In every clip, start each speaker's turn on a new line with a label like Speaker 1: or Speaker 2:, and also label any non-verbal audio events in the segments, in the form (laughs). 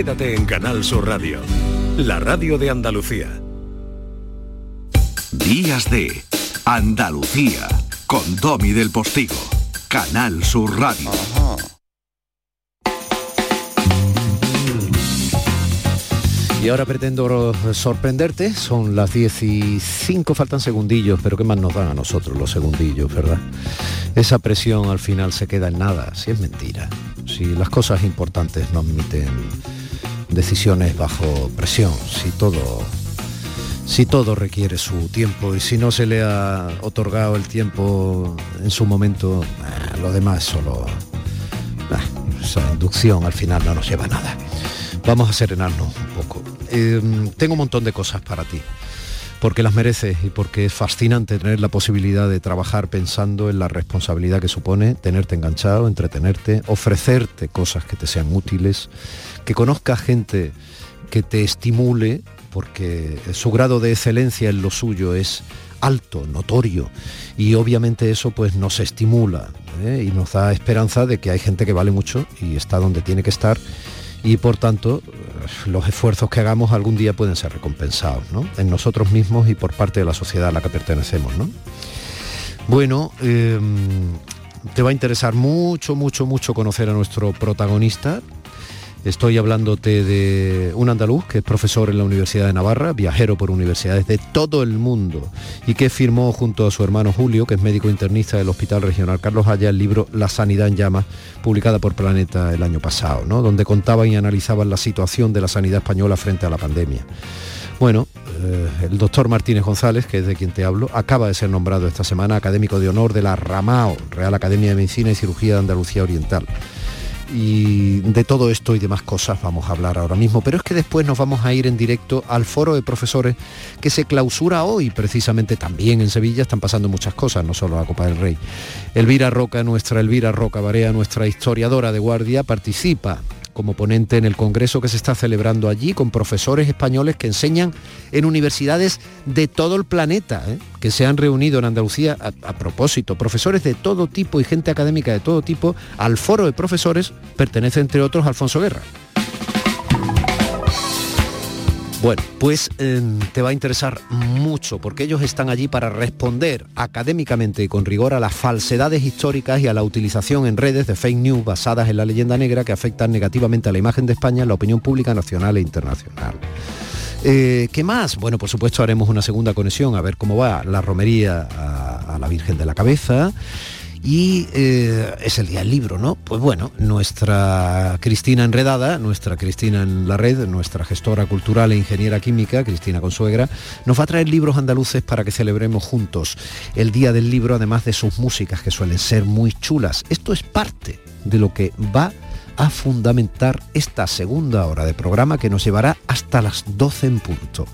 Speaker 1: Quédate en Canal Sur Radio, la radio de Andalucía.
Speaker 2: Días de Andalucía con Domi del Postigo, Canal Sur Radio.
Speaker 3: Y ahora pretendo sorprenderte, son las 15, faltan segundillos, pero ¿qué más nos dan a nosotros los segundillos, verdad? Esa presión al final se queda en nada, si es mentira. Si las cosas importantes no admiten decisiones bajo presión, si todo si todo requiere su tiempo y si no se le ha otorgado el tiempo en su momento, lo demás solo inducción al final no nos lleva a nada. Vamos a serenarnos un poco. Em, tengo un montón de cosas para ti, porque las mereces y porque es fascinante tener la posibilidad de trabajar pensando en la responsabilidad que supone tenerte enganchado, entretenerte, ofrecerte cosas que te sean útiles, que conozcas gente que te estimule, porque su grado de excelencia en lo suyo es alto, notorio, y obviamente eso pues nos estimula ¿eh? y nos da esperanza de que hay gente que vale mucho y está donde tiene que estar y por tanto los esfuerzos que hagamos algún día pueden ser recompensados en nosotros mismos y por parte de la sociedad a la que pertenecemos. Bueno, em, te va a interesar mucho, mucho, mucho conocer a nuestro protagonista, Estoy hablándote de un andaluz que es profesor en la Universidad de Navarra, viajero por universidades de todo el mundo y que firmó junto a su hermano Julio, que es médico internista del Hospital Regional Carlos Haya, el libro La Sanidad en Llamas, publicada por Planeta el año pasado, ¿no? donde contaban y analizaban la situación de la sanidad española frente a la pandemia. Bueno, eh, el doctor Martínez González, que es de quien te hablo, acaba de ser nombrado esta semana académico de honor de la RAMAO, Real Academia de Medicina y Cirugía de Andalucía Oriental y de todo esto y demás cosas vamos a hablar ahora mismo, pero es que después nos vamos a ir en directo al foro de profesores que se clausura hoy, precisamente también en Sevilla están pasando muchas cosas, no solo la Copa del Rey. Elvira Roca, nuestra Elvira Roca Barea, nuestra historiadora de guardia, participa como ponente en el congreso que se está celebrando allí con profesores españoles que enseñan en universidades de todo el planeta, ¿eh? que se han reunido en Andalucía a, a, propósito, profesores de todo tipo y gente académica de todo tipo, al foro de profesores pertenece entre otros Alfonso Guerra. Bueno, pues eh, te va a interesar mucho porque ellos están allí para responder académicamente y con rigor a las falsedades históricas y a la utilización en redes de fake news basadas en la leyenda negra que afectan negativamente a la imagen de España en la opinión pública nacional e internacional. Eh, ¿Qué más? Bueno, por supuesto haremos una segunda conexión a ver cómo va la romería a la Virgen de la Cabeza y eh, es el día del libro, ¿no? Pues bueno, nuestra Cristina Enredada, nuestra Cristina en la red, nuestra gestora cultural e ingeniera química, Cristina Consuegra, nos va a traer libros andaluces para que celebremos juntos el día del libro, además de sus músicas que suelen ser muy chulas. Esto es parte de lo que va a fundamentar esta segunda hora de programa que nos llevará hasta las 12 en punto.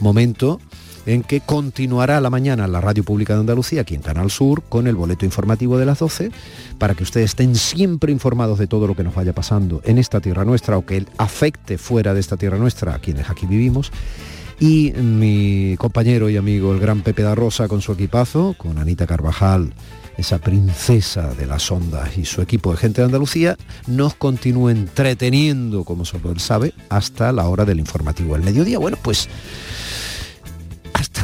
Speaker 3: Momento en que continuará la mañana la Radio Pública de Andalucía, aquí en Canal Sur, con el boleto informativo de las 12, para que ustedes estén siempre informados de todo lo que nos vaya pasando en esta tierra nuestra o que afecte fuera de esta tierra nuestra a quienes aquí vivimos. Y mi compañero y amigo, el gran Pepe da Rosa, con su equipazo, con Anita Carvajal, esa princesa de las ondas y su equipo de gente de Andalucía, nos continúa entreteniendo, como solo él sabe, hasta la hora del informativo del mediodía. Bueno, pues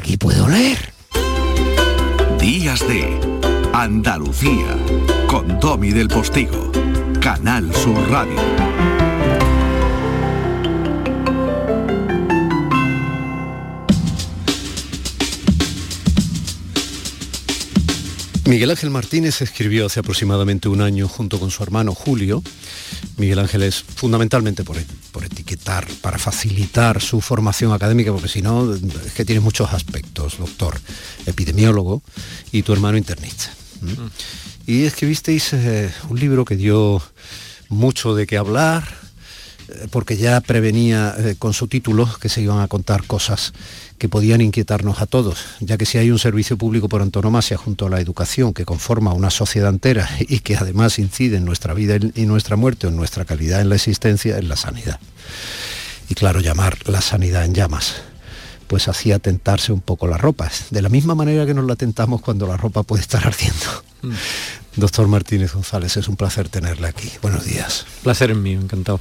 Speaker 3: aquí puedo leer.
Speaker 2: Días de Andalucía con Domi del Postigo, Canal Sur Radio.
Speaker 3: Miguel Ángel Martínez escribió hace aproximadamente un año junto con su hermano Julio. Miguel Ángel es fundamentalmente por, por etiquetar, para facilitar su formación académica, porque si no, es que tienes muchos aspectos, doctor, epidemiólogo y tu hermano internista. ¿Mm? Mm. Y escribisteis eh, un libro que dio mucho de qué hablar, eh, porque ya prevenía eh, con su título que se iban a contar cosas que podían inquietarnos a todos, ya que si hay un servicio público por antonomasia junto a la educación que conforma una sociedad entera (laughs) y que además incide en nuestra vida y nuestra muerte o en nuestra calidad en la existencia, es la sanidad. Y claro, llamar la sanidad en llamas pues hacía tentarse un poco las ropas, de la misma manera que nos la tentamos cuando la ropa puede estar ardiendo. Mm. Doctor Martínez González, es un placer tenerle aquí. Buenos días.
Speaker 4: Placer en mí, encantado.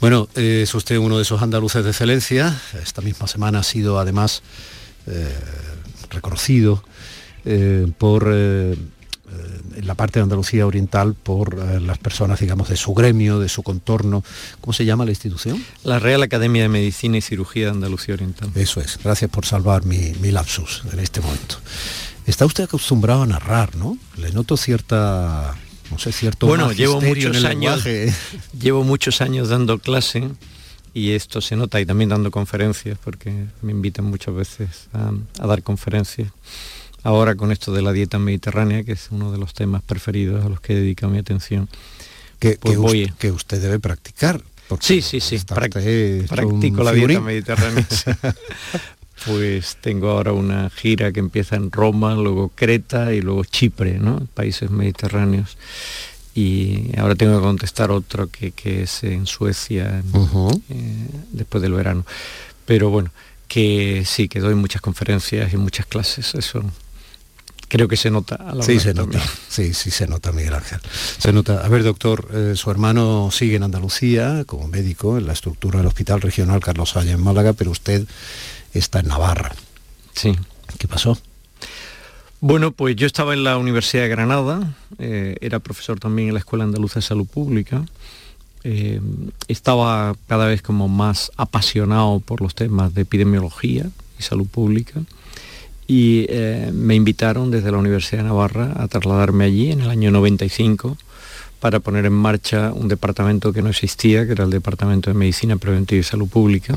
Speaker 3: Bueno, eh, es usted uno de esos andaluces de excelencia. Esta misma semana ha sido además eh, reconocido eh, por en la parte de Andalucía Oriental por las personas, digamos, de su gremio, de su contorno. ¿Cómo se llama la institución?
Speaker 4: La Real Academia de Medicina y Cirugía de Andalucía Oriental.
Speaker 3: Eso es. Gracias por salvar mi, mi lapsus en este momento. Está usted acostumbrado a narrar, ¿no? Le noto cierta no sé, cierto
Speaker 4: bueno, llevo muchos años, (laughs) llevo muchos años dando clase y esto se nota y también dando conferencias porque me invitan muchas veces a, dar conferencias. Ahora con esto de la dieta mediterránea, que es uno de los temas preferidos a los que dedico mi atención.
Speaker 3: Que, pues usted, que usted debe practicar.
Speaker 4: Sí, sí, sí. Practico la dieta mediterránea. (laughs) pues tengo ahora una gira que empieza en Roma, luego Creta y luego Chipre, ¿no? Países mediterráneos. Y ahora tengo que contestar otro que, es en Suecia eh, después del verano. Pero bueno, que sí, que doy muchas conferencias y muchas clases, eso creo que se nota a la
Speaker 3: Sí, se nota, sí, sí se nota, Miguel Ángel. Se nota. A ver, doctor, eh, su hermano sigue en Andalucía como médico en la estructura del Hospital Regional Carlos Haya en Málaga, pero usted está en Navarra.
Speaker 4: Sí.
Speaker 3: ¿Qué pasó?
Speaker 4: Bueno, pues yo estaba en la Universidad de Granada, eh, era profesor también en la Escuela Andaluza de Salud Pública. Eh, estaba cada vez como más apasionado por los temas de epidemiología y salud pública y eh, me invitaron desde la Universidad de Navarra a trasladarme allí en el año 95 para poner en marcha un departamento que no existía, que era el Departamento de Medicina Preventiva y Salud Pública,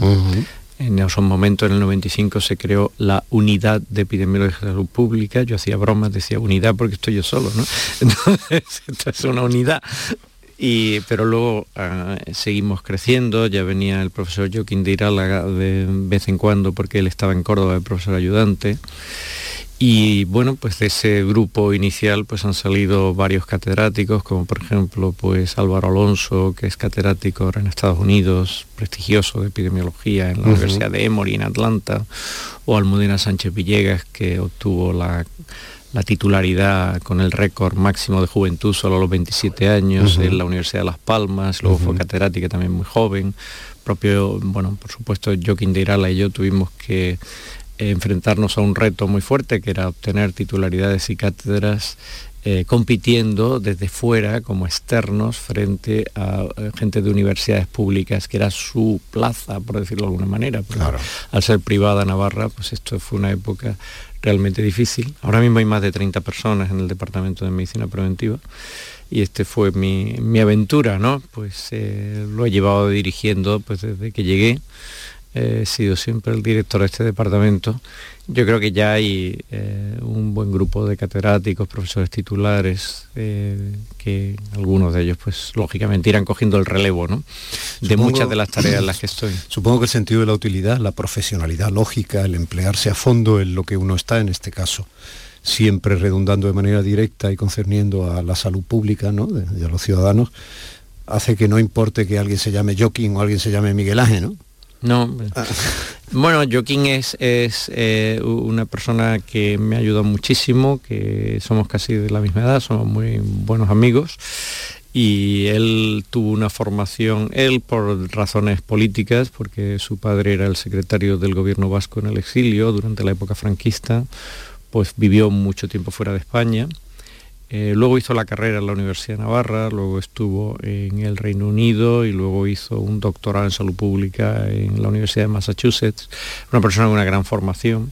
Speaker 4: en esos momentos, en el 95, se creó la unidad de epidemiología de salud pública. Yo hacía bromas, decía unidad porque estoy yo solo, ¿no? (laughs) Entonces, esto es una unidad. Y, pero luego ah, seguimos creciendo, ya venía el profesor Joaquín de Irala de vez en cuando porque él estaba en Córdoba, el profesor ayudante. Y bueno, pues de ese grupo inicial pues han salido varios catedráticos, como por ejemplo pues Álvaro Alonso, que es catedrático ahora en Estados Unidos, prestigioso de epidemiología en la Universidad de Emory en Atlanta, o Almudena Sánchez Villegas, que obtuvo la, titularidad con el récord máximo de juventud solo a los 27 años en la Universidad de Las Palmas, luego fue catedrática también muy joven. Propio, bueno, por supuesto, Joaquín de Irala y yo tuvimos que enfrentarnos a un reto muy fuerte que era obtener titularidades y cátedras eh, compitiendo desde fuera como externos frente a eh, gente de universidades públicas, que era su plaza, por decirlo de alguna manera. Al ser privada Navarra, pues esto fue una época realmente difícil. Ahora mismo hay más de 30 personas en el Departamento de Medicina Preventiva y este fue mi, aventura, ¿no? Pues eh, lo he llevado dirigiendo pues desde que llegué he sido siempre el director de este departamento. Yo creo que ya hay eh, un buen grupo de catedráticos, profesores titulares, eh, que algunos de ellos, pues lógicamente irán cogiendo el relevo, ¿no? De muchas de las tareas en las que estoy.
Speaker 3: Supongo que el sentido de la utilidad, la profesionalidad lógica, el emplearse a fondo en lo que uno está en este caso siempre redundando de manera directa y concerniendo a la salud pública ¿no? de, los ciudadanos, hace que no importe que alguien se llame Joaquín o alguien se llame Miguel Ángel, ¿no?
Speaker 4: No. Ah. (laughs) Bueno, Joaquín es, es eh, una persona que me ayuda muchísimo, que somos casi de la misma edad, somos muy buenos amigos y él tuvo una formación, él por razones políticas, porque su padre era el secretario del gobierno vasco en el exilio durante la época franquista, pues vivió mucho tiempo fuera de España eh, luego hizo la carrera en la Universidad de Navarra, luego estuvo en el Reino Unido y luego hizo un doctorado en salud pública en la Universidad de Massachusetts. Una persona con una gran formación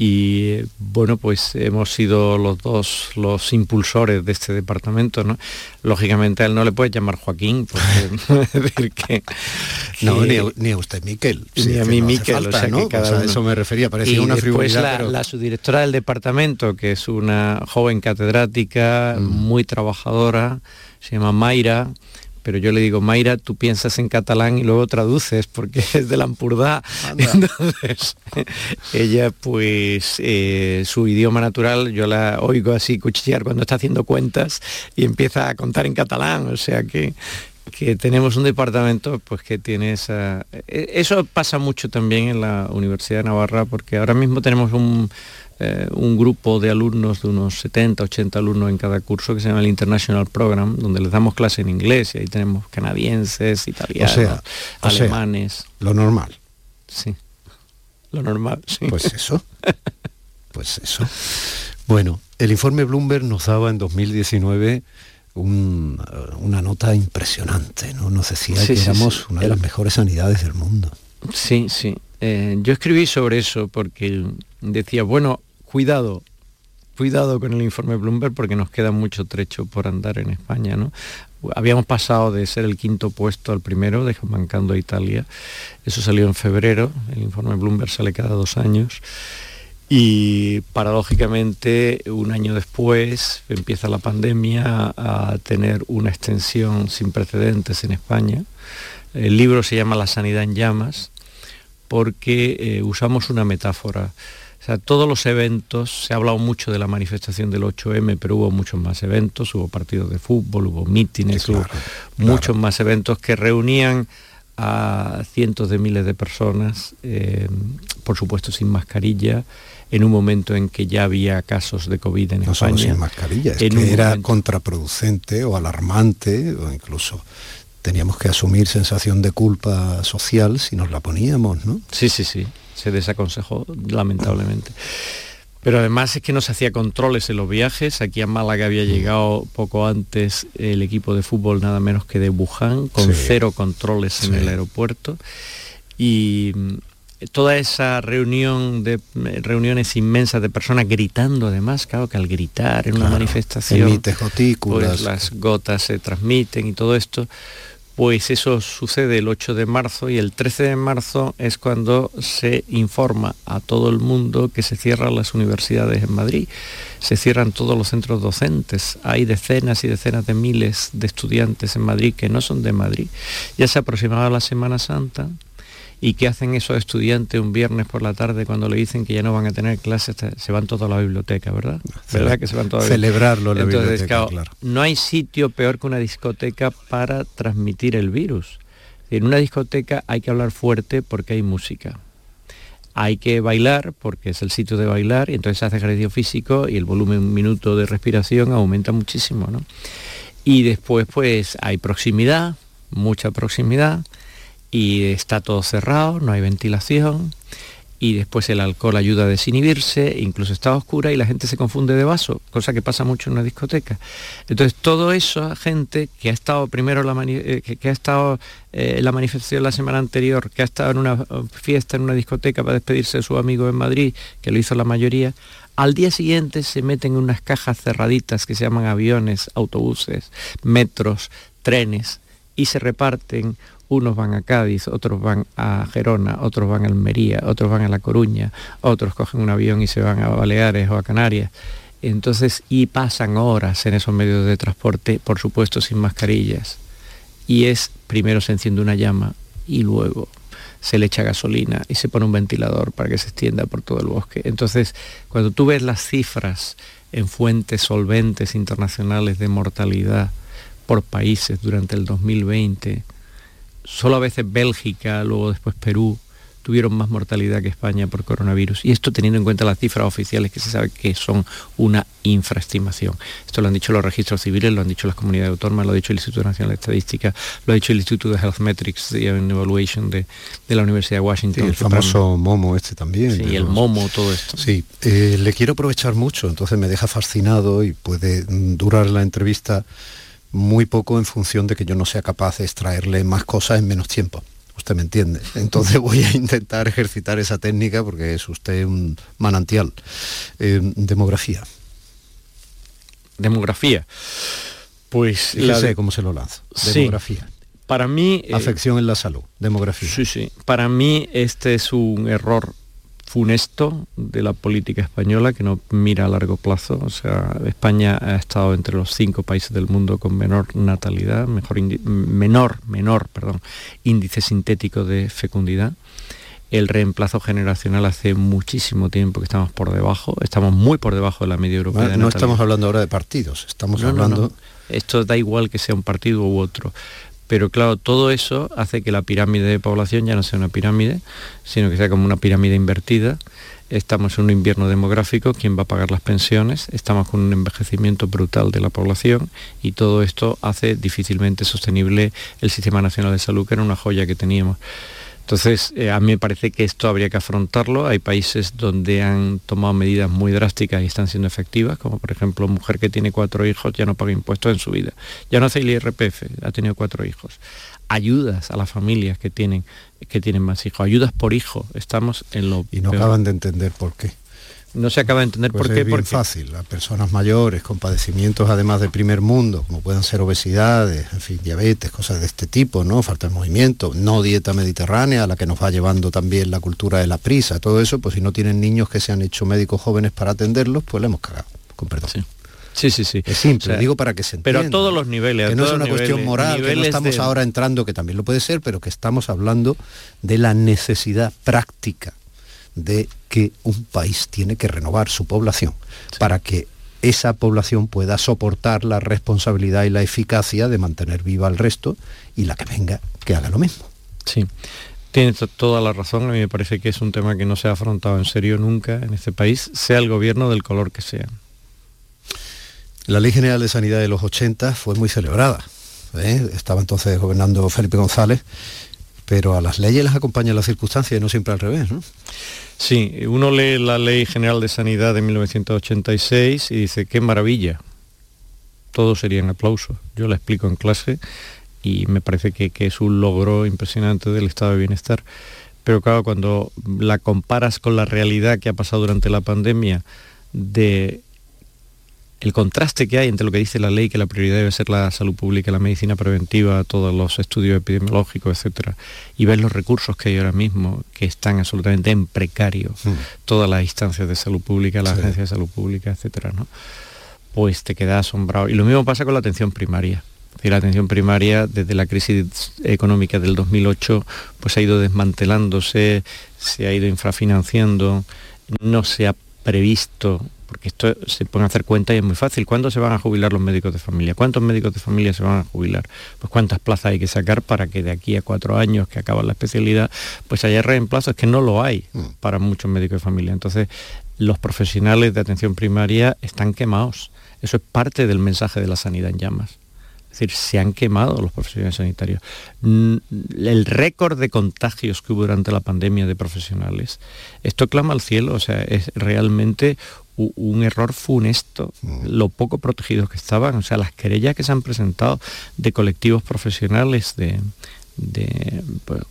Speaker 4: y bueno pues hemos sido los dos los impulsores de este departamento no lógicamente a él no le puede llamar Joaquín porque (laughs) decir que,
Speaker 3: no ni a, usted Miquel.
Speaker 4: ni a mí Miquel o sea, que cada
Speaker 3: eso me refería parecía una frivolidad
Speaker 4: la, la, subdirectora del departamento que es una joven catedrática mm. muy trabajadora se llama Mayra pero yo le digo, Mayra, tú piensas en catalán y luego traduces porque (laughs) es de la Ampurdá. Entonces, (laughs) ella pues eh, su idioma natural, yo la oigo así cuchillar cuando está haciendo cuentas y empieza a contar en catalán, o sea que que tenemos un departamento pues que tiene esa... e, Eso pasa mucho también en la Universidad de Navarra porque ahora mismo tenemos un, eh, un grupo de alumnos de unos 70, 80 alumnos en cada curso que se llama el International Program, donde les damos clase en inglés y ahí tenemos canadienses, italianos,
Speaker 3: O sea, o sea,
Speaker 4: alemanes.
Speaker 3: Lo normal.
Speaker 4: Sí, lo normal, sí.
Speaker 3: Pues eso. (laughs) Pues eso. Bueno, el informe Bloomberg nos daba en 2019 un- una nota impresionante, ¿no? Nos decía
Speaker 4: Sí,
Speaker 3: que
Speaker 4: sí,
Speaker 3: éramos
Speaker 4: sí.
Speaker 3: una de las mejores sanidades del mundo.
Speaker 4: Sí, sí. Eh, yo escribí sobre eso porque decía, bueno, cuidado, cuidado con el informe Bloomberg porque nos queda mucho trecho por andar en España, ¿no? Habíamos pasado de ser el quinto puesto al primero, desbancando a Italia. Eso salió en febrero, el informe Bloomberg sale cada dos años. Y paradójicamente, un año después, empieza la pandemia a tener una extensión sin precedentes en España. El libro se llama La sanidad en llamas porque eh, usamos una metáfora. O sea, todos los eventos, se ha hablado mucho de la manifestación del 8M, pero hubo muchos más eventos, hubo partidos de fútbol, hubo mítines,
Speaker 3: Sí, claro,
Speaker 4: hubo muchos más eventos que reunían a cientos de miles de personas, eh, por supuesto sin mascarilla, en un momento en que ya había casos de COVID en
Speaker 3: No
Speaker 4: España.
Speaker 3: solo sin mascarilla, es que era
Speaker 4: momento-
Speaker 3: contraproducente o alarmante o incluso teníamos que asumir sensación de culpa social si nos la poníamos, ¿no?
Speaker 4: Sí, sí, sí, se desaconsejó lamentablemente. Pero además es que no se hacía controles en los viajes. Aquí a Málaga había llegado poco antes el equipo de fútbol nada menos que de Wuhan, con
Speaker 3: Sí.
Speaker 4: cero controles en el aeropuerto. Y mm, toda esa reunión de eh, reuniones inmensas de personas gritando además, claro que al gritar en una manifestación pues las gotas se transmiten y todo esto, pues eso sucede el 8 de marzo y el 13 de marzo es cuando se informa a todo el mundo que se cierran las universidades en Madrid, se cierran todos los centros docentes, hay decenas y decenas de miles de estudiantes en Madrid que no son de Madrid, ya se aproximaba la Semana Santa, ¿Y qué hacen esos estudiantes un viernes por la tarde cuando le dicen que ya no van a tener clases? Se van todos a la biblioteca, ¿verdad? ¿Verdad que se van todos a la?
Speaker 3: Celebrarlo en la
Speaker 4: Entonces,
Speaker 3: biblioteca,
Speaker 4: claro,
Speaker 3: claro.
Speaker 4: no hay sitio peor que una discoteca para transmitir el virus. En una discoteca hay que hablar fuerte porque hay música. Hay que bailar porque es el sitio de bailar y entonces hace ejercicio físico y el volumen un minuto de respiración aumenta muchísimo, ¿no? Y después pues hay proximidad, mucha proximidad y está todo cerrado, no hay ventilación y después el alcohol ayuda a desinhibirse, incluso está oscura y la gente se confunde de vaso, cosa que pasa mucho en una discoteca. Entonces todo eso, gente que ha estado primero la eh, que, ha estado eh, la manifestación la semana anterior, que ha estado en una eh, fiesta en una discoteca para despedirse de su amigo en Madrid, que lo hizo la mayoría, al día siguiente se meten en unas cajas cerraditas que se llaman aviones, autobuses, metros, trenes y se reparten unos van a Cádiz, otros van a Gerona, otros van a Almería, otros van a La Coruña, otros cogen un avión y se van a Baleares o a Canarias. Entonces, y pasan horas en esos medios de transporte, por supuesto sin mascarillas. Y es, primero se enciende una llama y luego se le echa gasolina y se pone un ventilador para que se extienda por todo el bosque. Entonces, cuando tú ves las cifras en fuentes solventes internacionales de mortalidad por países durante el 2020, solo a veces Bélgica, luego después Perú, tuvieron más mortalidad que España por coronavirus. Y esto teniendo en cuenta las cifras oficiales que se sabe que son una infraestimación. Esto lo han dicho los registros civiles, lo han dicho las comunidades autónomas, lo ha dicho el Instituto Nacional de Estadística, lo ha dicho el Instituto de Health Metrics and Evaluation de, de la Universidad de
Speaker 3: Sí,
Speaker 4: Washington.
Speaker 3: el famoso momo este también.
Speaker 4: Sí, el momo, todo esto.
Speaker 3: Sí, eh, le quiero aprovechar mucho, entonces me deja fascinado y puede mm, durar la entrevista muy poco en función de que yo no sea capaz de extraerle más cosas en menos tiempo. Usted me entiende. (laughs) Entonces voy a intentar ejercitar esa técnica porque es usted un manantial. Eh, demografía.
Speaker 4: Demografía. Pues la
Speaker 3: Fíjese
Speaker 4: de-
Speaker 3: cómo se lo lanzo.
Speaker 4: Sí.
Speaker 3: Demografía.
Speaker 4: para mí... eh,
Speaker 3: Afección en la salud. Demografía.
Speaker 4: Sí, sí. Para mí este es un error funesto de la política española que no mira a largo plazo. O sea, España ha estado entre los cinco países del mundo con menor natalidad, mejor menor, menor, perdón, índice sintético de fecundidad. El reemplazo generacional hace muchísimo tiempo que estamos por debajo, estamos muy por debajo de la media europea.
Speaker 3: No,
Speaker 4: de
Speaker 3: no
Speaker 4: natalidad.
Speaker 3: estamos hablando ahora de partidos, estamos
Speaker 4: No, no,
Speaker 3: hablando...
Speaker 4: no. Esto da igual que sea un partido u otro. Pero claro, todo eso hace que la pirámide de población ya no sea una pirámide, sino que sea como una pirámide invertida. Estamos en un invierno demográfico, ¿quién va a pagar las pensiones? Estamos con un envejecimiento brutal de la población y todo esto hace difícilmente sostenible el Sistema Nacional de Salud, que era una joya que teníamos. Entonces, eh, a mí me parece que esto habría que afrontarlo. Hay países donde han tomado medidas muy drásticas y están siendo efectivas, como por ejemplo, mujer que tiene cuatro hijos ya no paga impuestos en su vida. Ya no hace el IRPF, ha tenido cuatro hijos. Ayudas a las familias que tienen, que tienen más hijos, ayudas por hijo. Estamos en lo...
Speaker 3: Y no acaban de entender por qué
Speaker 4: no se acaba de entender
Speaker 3: pues
Speaker 4: por qué.
Speaker 3: Es bien fácil, a personas mayores con padecimientos además de primer mundo, como puedan ser obesidades, en fin, diabetes, cosas de este tipo, ¿no? Falta de movimiento, no dieta mediterránea, a la que nos va llevando también la cultura de la prisa, todo eso, pues si no tienen niños que se han hecho médicos jóvenes para atenderlos, pues le hemos cagado, con perdón.
Speaker 4: Sí. Sí, sí,
Speaker 3: Es simple, digo para que se entienda.
Speaker 4: Pero a todos los niveles.
Speaker 3: Que no es una cuestión moral, que no estamos ahora entrando, que también lo puede ser, pero que estamos hablando de la necesidad práctica de que un país tiene que renovar su población para que esa población pueda soportar la responsabilidad y la eficacia de mantener viva al resto y la que venga que haga lo mismo.
Speaker 4: Sí. Tiene toda la razón, a mí me parece que es un tema que no se ha afrontado en serio nunca en este país, sea el gobierno del color que sea.
Speaker 3: La Ley General de Sanidad de los 80 fue muy celebrada. ¿eh? Estaba entonces gobernando Felipe González, pero a las leyes les acompañan las circunstancias y no siempre al revés. ¿no?
Speaker 4: Sí, uno lee la Ley General de Sanidad de 1986 y dice, qué maravilla, todo sería un aplauso. Yo la explico en clase y me parece que, que, es un logro impresionante del estado de bienestar. Pero claro, cuando la comparas con la realidad que ha pasado durante la pandemia de el contraste que hay entre lo que dice la ley, que la prioridad debe ser la salud pública, la medicina preventiva, todos los estudios epidemiológicos, etcétera, y ver los recursos que hay ahora mismo, que están absolutamente en precario, mm. todas las instancias de salud pública, la agencia de salud pública, etcétera, ¿no? Pues te quedas asombrado. Y lo mismo pasa con la atención primaria. la atención primaria desde la crisis económica del 2008 pues ha ido desmantelándose, se ha ido infrafinanciando, no se ha previsto porque esto se a hacer cuenta y es muy fácil. ¿Cuándo se van a jubilar los médicos de familia? ¿Cuántos médicos de familia se van a jubilar? Pues cuántas plazas hay que sacar para que de aquí a cuatro años que acaba la especialidad, pues haya reemplazos que no lo hay mm. para muchos médicos de familia. Entonces, los profesionales de atención primaria están quemados. Eso es parte del mensaje de la sanidad en llamas. Es decir, se han quemado los profesionales sanitarios. El récord de contagios que hubo durante la pandemia de profesionales, esto clama al cielo, o sea, es realmente un error funesto, mm. lo poco protegidos que estaban, o sea, las querellas que se han presentado de colectivos profesionales, de, pues,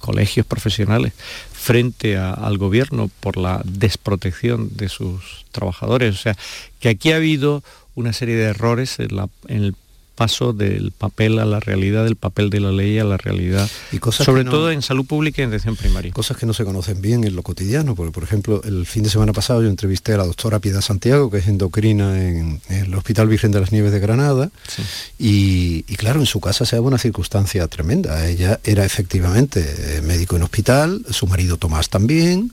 Speaker 4: colegios profesionales frente al gobierno por la desprotección de sus trabajadores. O sea, que aquí ha habido una serie de errores en, la, en el paso del papel a la realidad, del papel de la ley a la realidad, y cosas sobre todo en salud pública y en atención primaria.
Speaker 3: Cosas que no se conocen bien en lo cotidiano, porque por ejemplo, el fin de semana pasado yo entrevisté a la doctora Piedad Santiago, que es endocrina en, el Hospital Virgen de las Nieves de Granada, y, claro, en su casa se daba una circunstancia tremenda. Ella era efectivamente médico en hospital, su marido Tomás también,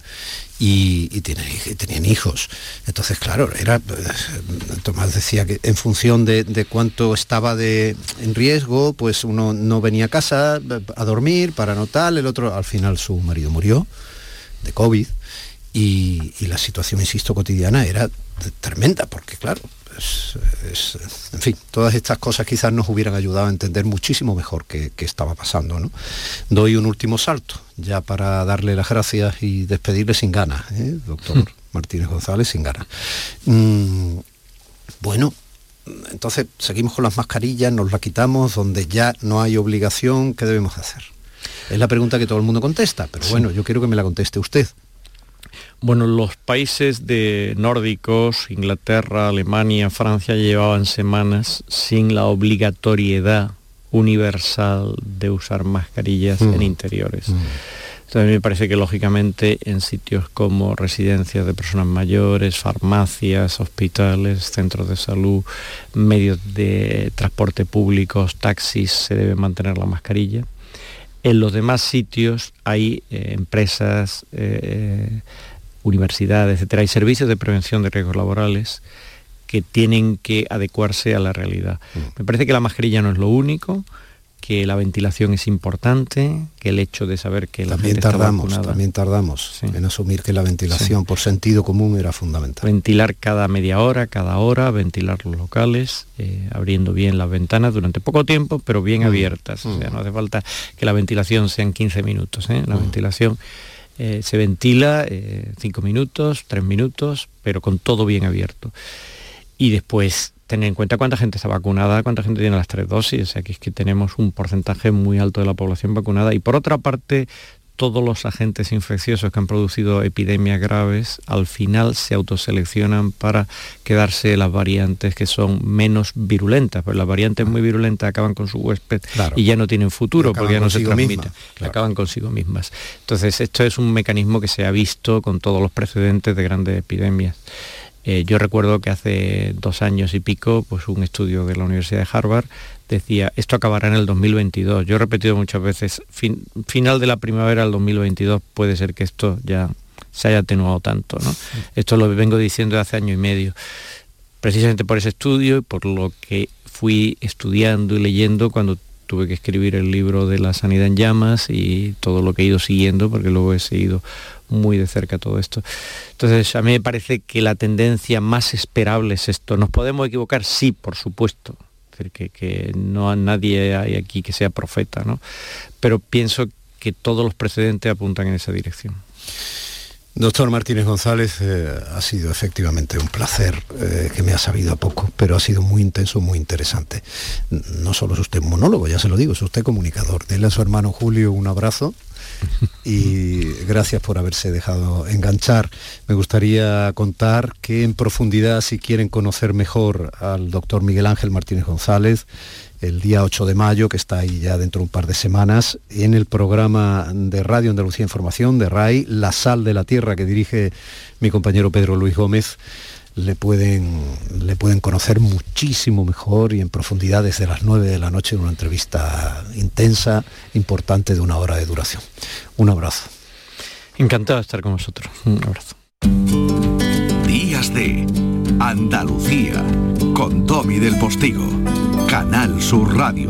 Speaker 3: y, tenían hijos. Entonces, claro, era, Tomás decía que en función de, cuánto estaba de, en riesgo, pues uno no venía a casa a dormir para no tal, el otro, al final su marido murió de COVID y, y la situación, insisto, cotidiana era tremenda, porque claro, en fin, todas estas cosas quizás nos hubieran ayudado a entender muchísimo mejor qué, estaba pasando. ¿no? Doy un último salto, ya para darle las gracias y despedirle sin ganas, ¿eh? doctor hmm. Martínez González, sin ganas. Mm, bueno, entonces seguimos con las mascarillas, nos las quitamos, donde ya no hay obligación, ¿qué debemos hacer? Es la pregunta que todo el mundo contesta, pero bueno, yo quiero que me la conteste usted.
Speaker 4: Bueno, los países de nórdicos, Inglaterra, Alemania, Francia, llevaban semanas sin la obligatoriedad universal de usar mascarillas en mm. interiores. Mm. Entonces me parece que lógicamente en sitios como residencias de personas mayores, farmacias, hospitales, centros de salud, medios de transporte públicos, taxis, se debe mantener la mascarilla. En los demás sitios hay eh, empresas, eh, universidades, etcétera, hay servicios de prevención de riesgos laborales que tienen que adecuarse a la realidad. Mm. Me parece que la mascarilla no es lo único, que la ventilación es importante, que el hecho de saber que la
Speaker 3: también
Speaker 4: gente
Speaker 3: tardamos,
Speaker 4: está vacunada,
Speaker 3: también tardamos en asumir que la ventilación por sentido común era fundamental.
Speaker 4: Ventilar cada media hora, cada hora, ventilar los locales, eh, abriendo bien las ventanas durante poco tiempo, pero bien
Speaker 3: Mm,
Speaker 4: abiertas. O sea, no hace falta que la ventilación sean 15 minutos. ¿eh?
Speaker 3: Mm.
Speaker 4: La ventilación eh, se ventila 5 minutos, 3 minutos, pero con todo bien abierto. Y después tener en cuenta cuánta gente está vacunada, cuánta gente tiene las tres dosis, o sea que es que tenemos un porcentaje muy alto de la población vacunada y por otra parte todos los agentes infecciosos que han producido epidemias graves al final se autoseleccionan para quedarse las variantes que son menos virulentas, pues las variantes muy virulentas acaban con su huésped
Speaker 3: Claro.
Speaker 4: y ya no tienen futuro porque ya no se transmiten,
Speaker 3: claro.
Speaker 4: acaban consigo mismas. Entonces esto es un mecanismo que se ha visto con todos los precedentes de grandes epidemias. Eh, yo recuerdo que hace dos años y pico, pues un estudio de la Universidad de Harvard decía, esto acabará en el 2022. Yo he repetido muchas veces, fin- final de la primavera del 2022 puede ser que esto ya se haya atenuado tanto. ¿no? Esto lo vengo diciendo de hace año y medio. Precisamente por ese estudio y por lo que fui estudiando y leyendo cuando tuve que escribir el libro de la sanidad en llamas y todo lo que he ido siguiendo, porque luego he seguido muy de cerca todo esto. Entonces, a mí me parece que la tendencia más esperable es esto. ¿Nos podemos equivocar? Sí, por supuesto. Decir, que, que no hay nadie hay aquí que sea profeta, ¿no? Pero pienso que todos los precedentes apuntan en esa dirección.
Speaker 3: Doctor Martínez González, eh, ha sido efectivamente un placer eh, que me ha sabido a poco, pero ha sido muy intenso, muy interesante. No solo es usted monólogo, ya se lo digo, es usted comunicador. Dele a su hermano Julio un abrazo y gracias por haberse dejado enganchar. Me gustaría contar que en profundidad, si quieren conocer mejor al doctor Miguel Ángel Martínez González, el día 8 de mayo, que está ahí ya dentro de un par de semanas, en el programa de Radio Andalucía Información de RAI, La Sal de la Tierra, que dirige mi compañero Pedro Luis Gómez, le pueden, le pueden conocer muchísimo mejor y en profundidad desde las 9 de la noche en una entrevista intensa, importante de una hora de duración. Un abrazo.
Speaker 4: Encantado de estar con vosotros. Un abrazo.
Speaker 2: Días de Andalucía con Domi del Postigo, Canal Sur Radio.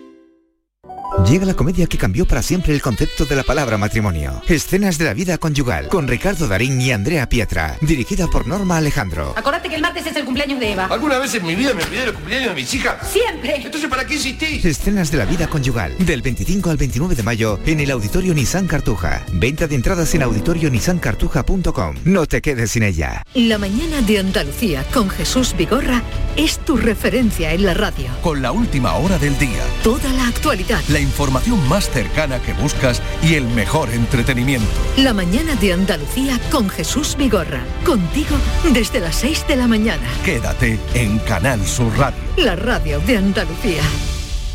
Speaker 5: Llega la comedia que cambió para siempre el concepto de la palabra matrimonio. Escenas de la vida conyugal con Ricardo Darín y Andrea Pietra. Dirigida por Norma Alejandro.
Speaker 6: Acordate que el martes es el cumpleaños de Eva.
Speaker 7: ¿Alguna vez en mi vida me olvidé el cumpleaños de mis hijas?
Speaker 6: Siempre.
Speaker 7: Entonces, ¿para qué insistís?
Speaker 5: Escenas de la vida conyugal. Del 25 al 29 de mayo en el Auditorio Nissan Cartuja. Venta de entradas en auditorionissancartuja.com. No te quedes sin ella.
Speaker 8: La mañana de Andalucía con Jesús Vigorra es tu referencia en la radio.
Speaker 2: Con la última hora del día.
Speaker 8: Toda la actualidad.
Speaker 2: La información más cercana que buscas y el mejor entretenimiento.
Speaker 8: La mañana de Andalucía con Jesús Vigorra. Contigo desde las 6 de la mañana.
Speaker 2: Quédate en Canal Sur Radio.
Speaker 8: La radio de Andalucía.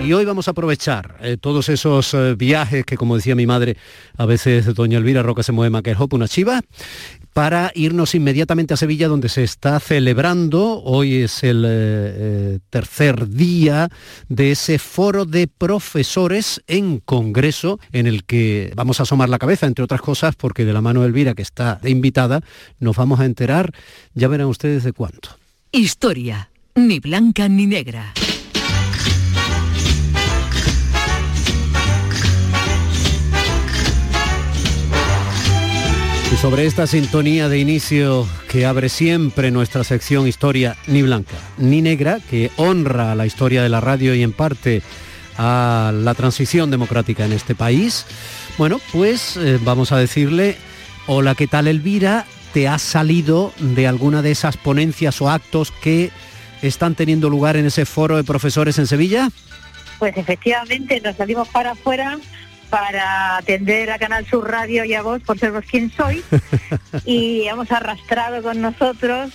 Speaker 3: Y hoy vamos a aprovechar eh, todos esos eh, viajes que, como decía mi madre, a veces doña Elvira Roca se mueve más que el hop, una chiva, para irnos inmediatamente a Sevilla, donde se está celebrando, hoy es el eh, tercer día de ese foro de profesores en Congreso, en el que vamos a asomar la cabeza, entre otras cosas, porque de la mano de Elvira, que está invitada, nos vamos a enterar, ya verán ustedes de cuánto.
Speaker 8: Historia. Ni blanca ni negra.
Speaker 3: Sobre esta sintonía de inicio que abre siempre nuestra sección Historia ni blanca ni negra, que honra a la historia de la radio y en parte a la transición democrática en este país, bueno, pues eh, vamos a decirle, hola, ¿qué tal Elvira? ¿Te has salido de alguna de esas ponencias o actos que están teniendo lugar en ese foro de profesores en Sevilla?
Speaker 9: Pues efectivamente nos salimos para afuera para atender a Canal Sur Radio y a vos por ser vos quien soy (laughs) y hemos arrastrado con nosotros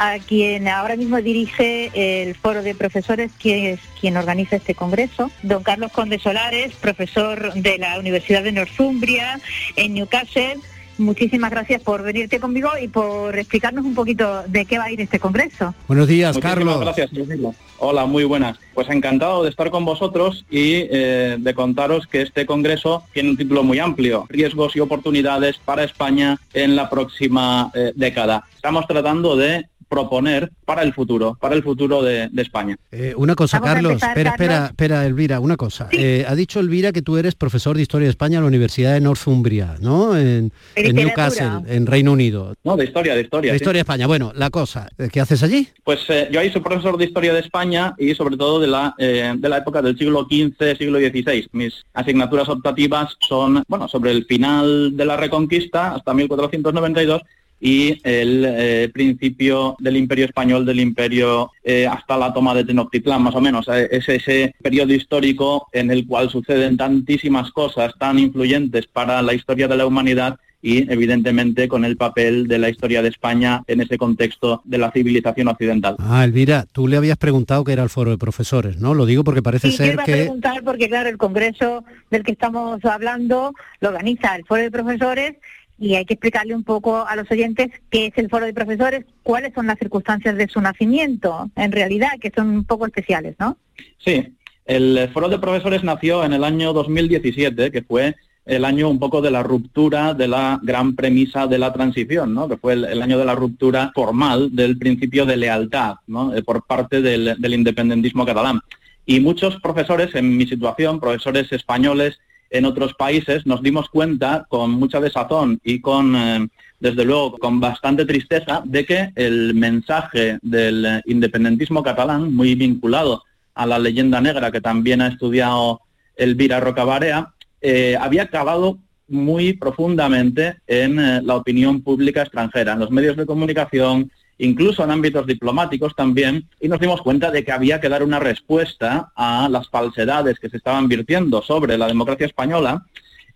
Speaker 9: a quien ahora mismo dirige el foro de profesores, que es quien organiza este congreso, don Carlos Conde Solares, profesor de la Universidad de Northumbria en Newcastle. Muchísimas gracias por venirte conmigo y por explicarnos un poquito de qué va a ir este congreso.
Speaker 3: Buenos días,
Speaker 10: Muchísimas
Speaker 3: Carlos.
Speaker 10: Gracias. Hola, muy buenas. Pues encantado de estar con vosotros y eh, de contaros que este congreso tiene un título muy amplio, riesgos y oportunidades para España en la próxima eh, década. Estamos tratando de proponer para el futuro, para el futuro de, de España.
Speaker 3: Eh, una cosa, Carlos,
Speaker 10: empezar,
Speaker 3: espera, espera,
Speaker 10: Carlos.
Speaker 3: espera, Elvira, una cosa. Eh, ha dicho Elvira que tú eres profesor de Historia de España en la Universidad de Northumbria, ¿no? En. Newcastle, en Reino Unido.
Speaker 10: No, de historia, de historia.
Speaker 3: De
Speaker 10: sí.
Speaker 3: Historia de España. Bueno, la cosa, eh, ¿qué haces allí?
Speaker 10: Pues eh, yo ahí soy profesor de historia de España y sobre todo de la, eh, de la época del siglo XV, siglo XVI. Mis asignaturas optativas son, bueno, sobre el final de la Reconquista hasta 1492 y el eh, principio del Imperio Español, del Imperio eh, hasta la toma de Tenochtitlán, más o menos. Eh, Es ese periodo histórico en el cual suceden tantísimas cosas tan influyentes para la historia de la humanidad y evidentemente con el papel de la historia de España en ese contexto de la civilización occidental.
Speaker 3: Ah, Elvira, tú le habías preguntado qué era el foro de profesores, ¿no? Lo digo porque parece
Speaker 9: Sí,
Speaker 3: ser
Speaker 9: iba a
Speaker 3: que...
Speaker 9: preguntar porque claro, el congreso del que estamos hablando lo organiza el foro de profesores y hay que explicarle un poco a los oyentes qué es el foro de profesores, cuáles son las circunstancias de su nacimiento, en realidad, que son un poco especiales, ¿no?
Speaker 10: Sí, el Foro de Profesores nació en el año 2017, que fue el año un poco de la ruptura de la gran premisa de la transición, ¿no? que fue el, año de la ruptura formal del principio de lealtad ¿no? Eh, por parte del independentismo catalán. Y muchos profesores en mi situación, profesores españoles en otros países, nos dimos cuenta con mucha desazón y con, eh, desde luego, con bastante tristeza de que el mensaje del independentismo catalán, muy vinculado a la leyenda negra que también ha estudiado Elvira Rocabarea, eh, había acabado muy profundamente en eh, la opinión pública extranjera, en los medios de comunicación incluso en ámbitos diplomáticos también, y nos dimos cuenta de que había que dar una respuesta a las falsedades que se estaban virtiendo sobre la democracia española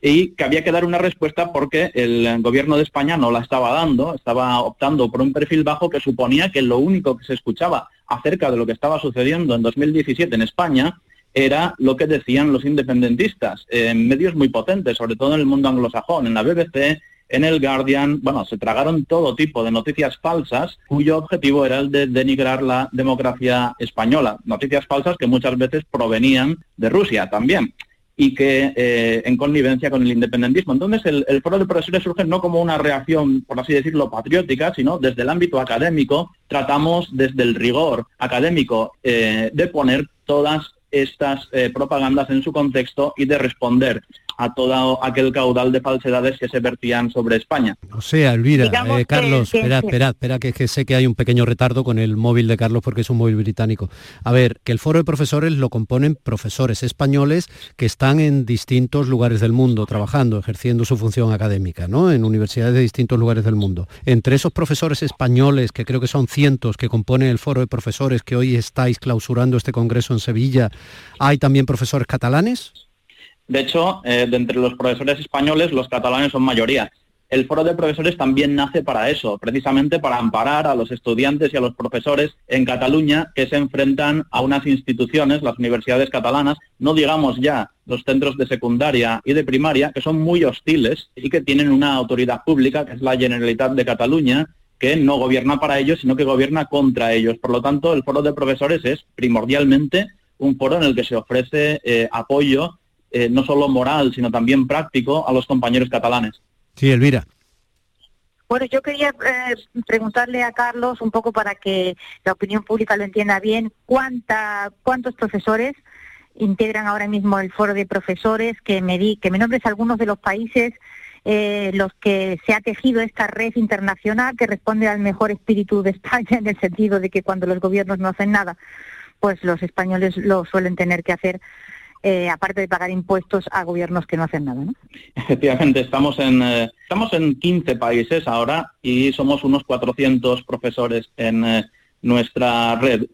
Speaker 10: y que había que dar una respuesta porque el gobierno de España no la estaba dando, estaba optando por un perfil bajo que suponía que lo único que se escuchaba acerca de lo que estaba sucediendo en 2017 en España era lo que decían los independentistas en medios muy potentes, sobre todo en el mundo anglosajón, en la BBC, en el Guardian, bueno, se tragaron todo tipo de noticias falsas cuyo objetivo era el de denigrar la democracia española, noticias falsas que muchas veces provenían de Rusia también y que eh, en connivencia con el independentismo. Entonces, el, foro de profesores surge no como una reacción, por así decirlo, patriótica, sino desde el ámbito académico, tratamos desde el rigor académico eh, de poner todas estas eh, propagandas en su contexto y de responder a todo aquel caudal de falsedades que se vertían sobre España.
Speaker 3: O sea, Elvira, eh, Carlos, espera, espera, espera, que, que, sé que hay un pequeño retardo con el móvil de Carlos porque es un móvil británico. A ver, que el foro de profesores lo componen profesores españoles que están en distintos lugares del mundo trabajando, ejerciendo su función académica, ¿no? En universidades de distintos lugares del mundo. Entre esos profesores españoles, que creo que son cientos que componen el foro de profesores que hoy estáis clausurando este congreso en Sevilla, ¿hay también profesores catalanes?
Speaker 10: De hecho, eh, de entre los profesores españoles, los catalanes son mayoría. El foro de profesores también nace para eso, precisamente para amparar a los estudiantes y a los profesores en Cataluña que se enfrentan a unas instituciones, las universidades catalanas, no digamos ya los centros de secundaria y de primaria, que son muy hostiles y que tienen una autoridad pública, que es la Generalitat de Cataluña, que no gobierna para ellos, sino que gobierna contra ellos. Por lo tanto, el foro de profesores es primordialmente un foro en el que se ofrece eh, apoyo eh, no solo moral, sino también práctico a los compañeros catalanes.
Speaker 3: Sí, Elvira.
Speaker 9: Bueno, yo quería eh, preguntarle a Carlos un poco para que la opinión pública lo entienda bien, ¿cuánta, ¿cuántos profesores integran ahora mismo el foro de profesores? Que me, di, que me nombres algunos de los países eh, los que se ha tejido esta red internacional que responde al mejor espíritu de España en el sentido de que cuando los gobiernos no hacen nada, pues los españoles lo suelen tener que hacer eh, aparte de pagar impuestos a gobiernos que no hacen nada. ¿no?
Speaker 10: Efectivamente, estamos en, eh, estamos en 15 países ahora y somos unos 400 profesores en eh, nuestra red,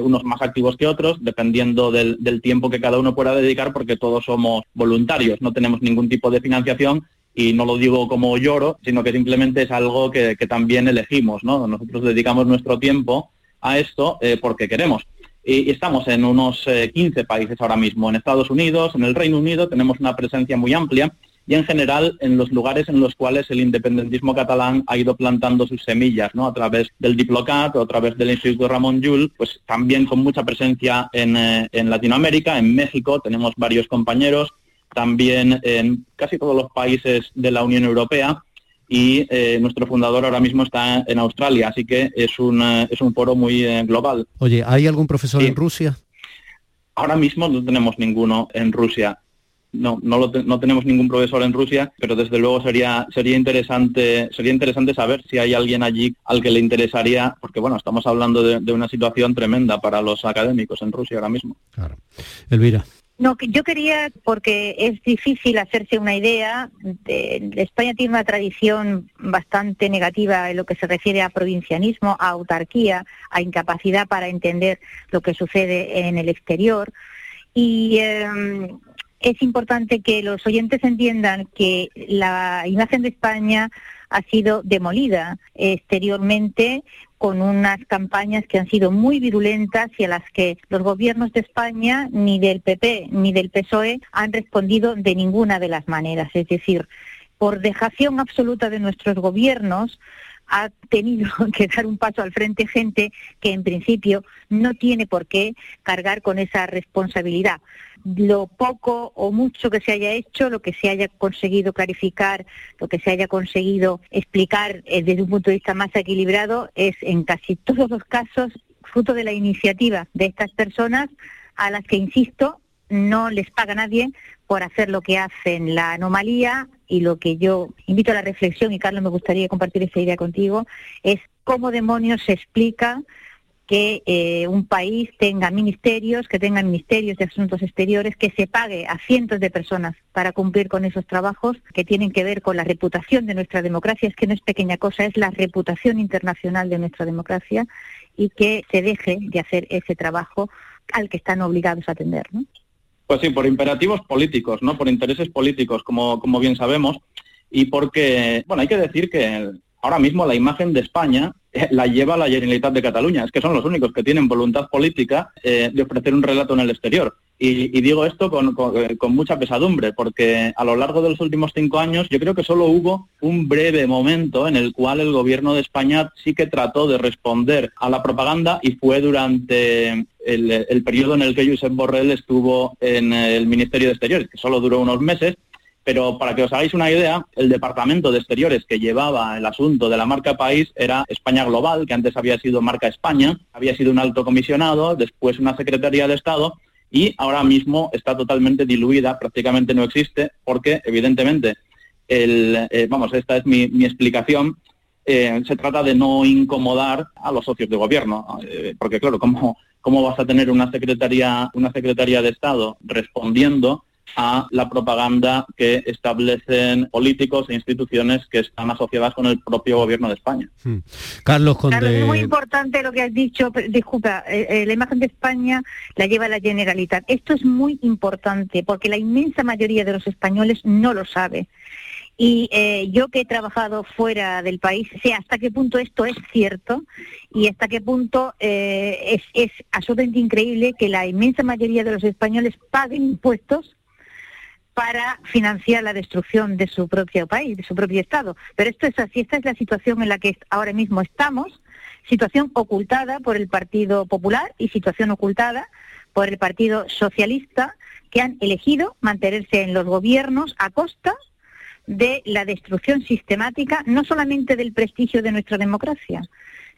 Speaker 10: unos más activos que otros, dependiendo del, tiempo que cada uno pueda dedicar, porque todos somos voluntarios, no tenemos ningún tipo de financiación y no lo digo como lloro, sino que simplemente es algo que, también elegimos, ¿no? Nosotros dedicamos nuestro tiempo a esto porque queremos y estamos en unos 15 eh, países ahora mismo. En Estados Unidos, en el Reino Unido tenemos una presencia muy amplia y en general en los lugares en los cuales el independentismo catalán ha ido plantando sus semillas, ¿no? A través del Diplocat o a través del Instituto Ramón Llull, pues también con mucha presencia en, eh, en Latinoamérica, en México tenemos varios compañeros, también en casi todos los países de la Unión Europea y eh, nuestro fundador ahora mismo está en Australia, así que es un, eh, es un foro muy eh, global.
Speaker 3: Oye, ¿hay algún profesor en Rusia?
Speaker 10: Ahora mismo no tenemos ninguno en Rusia. No, no, no tenemos ningún profesor en Rusia, pero desde luego sería sería interesante sería interesante saber si hay alguien allí al que le interesaría, porque bueno, estamos hablando de, de una situación tremenda para los académicos en Rusia ahora mismo.
Speaker 3: Claro. Elvira.
Speaker 9: No, yo quería, porque es difícil hacerse una idea, de, España tiene una tradición bastante negativa en lo que se refiere a provincianismo, a autarquía, a incapacidad para entender lo que sucede en el exterior. Y em, es importante que los oyentes entiendan que la imagen de España ha sido demolida exteriormente con unas campañas que han sido muy virulentas y a las que los gobiernos de España, ni del PP ni del PSOE, han respondido de ninguna de las maneras. Es decir, por dejación absoluta de nuestros gobiernos, ha tenido (laughs) que dar un paso al frente gente que en principio no tiene por qué cargar con esa responsabilidad. Lo poco o mucho que se haya hecho, lo que se haya conseguido clarificar, lo que se haya conseguido explicar eh, desde un punto de vista más equilibrado, es en casi todos los casos fruto de la iniciativa de estas personas a las que, insisto, no les paga nadie por hacer lo que hacen. La anomalía y lo que yo invito a la reflexión, y Carlos me gustaría compartir esta idea contigo, es cómo demonios se explica que eh, un país tenga ministerios, que tenga ministerios de asuntos exteriores, que se pague a cientos de personas para cumplir con esos trabajos que tienen que ver con la reputación de nuestra democracia, es que no es pequeña cosa, es la reputación internacional de nuestra democracia y que se deje de hacer ese trabajo al que están obligados a atender. ¿no?
Speaker 10: Pues sí, por imperativos políticos, ¿no? Por intereses políticos, como, como bien sabemos, y porque, bueno, hay que decir que ahora mismo la imagen de España eh, la lleva la Generalitat de Cataluña. Es que son los únicos que tienen voluntad política eh, de ofrecer un relato en el exterior. Y, digo esto con, mucha pesadumbre, porque a lo largo de los últimos cinco años yo creo que solo hubo un breve momento en el cual el gobierno de España sí que trató de responder a la propaganda y fue durante el, el periodo en el que Josep Borrell estuvo en el Ministerio de Exteriores, que solo duró unos meses, pero para que os hagáis una idea, el departamento de exteriores que llevaba el asunto de la marca país era España Global, que antes había sido marca España, había sido un alto comisionado, después una Secretaría de Estado y ahora mismo está totalmente diluida, prácticamente no existe, porque evidentemente, el, eh, vamos, esta es mi, explicación, eh, se trata de no incomodar a los socios de gobierno, eh, porque claro, ¿cómo, ¿cómo vas a tener una secretaría, una secretaría de Estado respondiendo a la propaganda que establecen políticos e instituciones que están asociadas con el propio gobierno de España. Hmm.
Speaker 3: Carlos Conde.
Speaker 9: es muy importante lo que has dicho, disculpa, eh, eh, la imagen de España la lleva la Generalitat. Esto es muy importante porque la inmensa mayoría de los españoles no lo sabe. Y eh, yo que he trabajado fuera del país, sé hasta qué punto esto es cierto y hasta qué punto es, es absolutamente increíble que la inmensa mayoría de los españoles paguen impuestos para financiar la destrucción de su propio país, de su propio Estado. Pero esto es así, esta es la situación en la que ahora mismo estamos, situación ocultada por el Partido Popular y situación ocultada por el Partido Socialista, que han elegido mantenerse en los gobiernos a costa de la destrucción sistemática, no solamente del prestigio de nuestra democracia,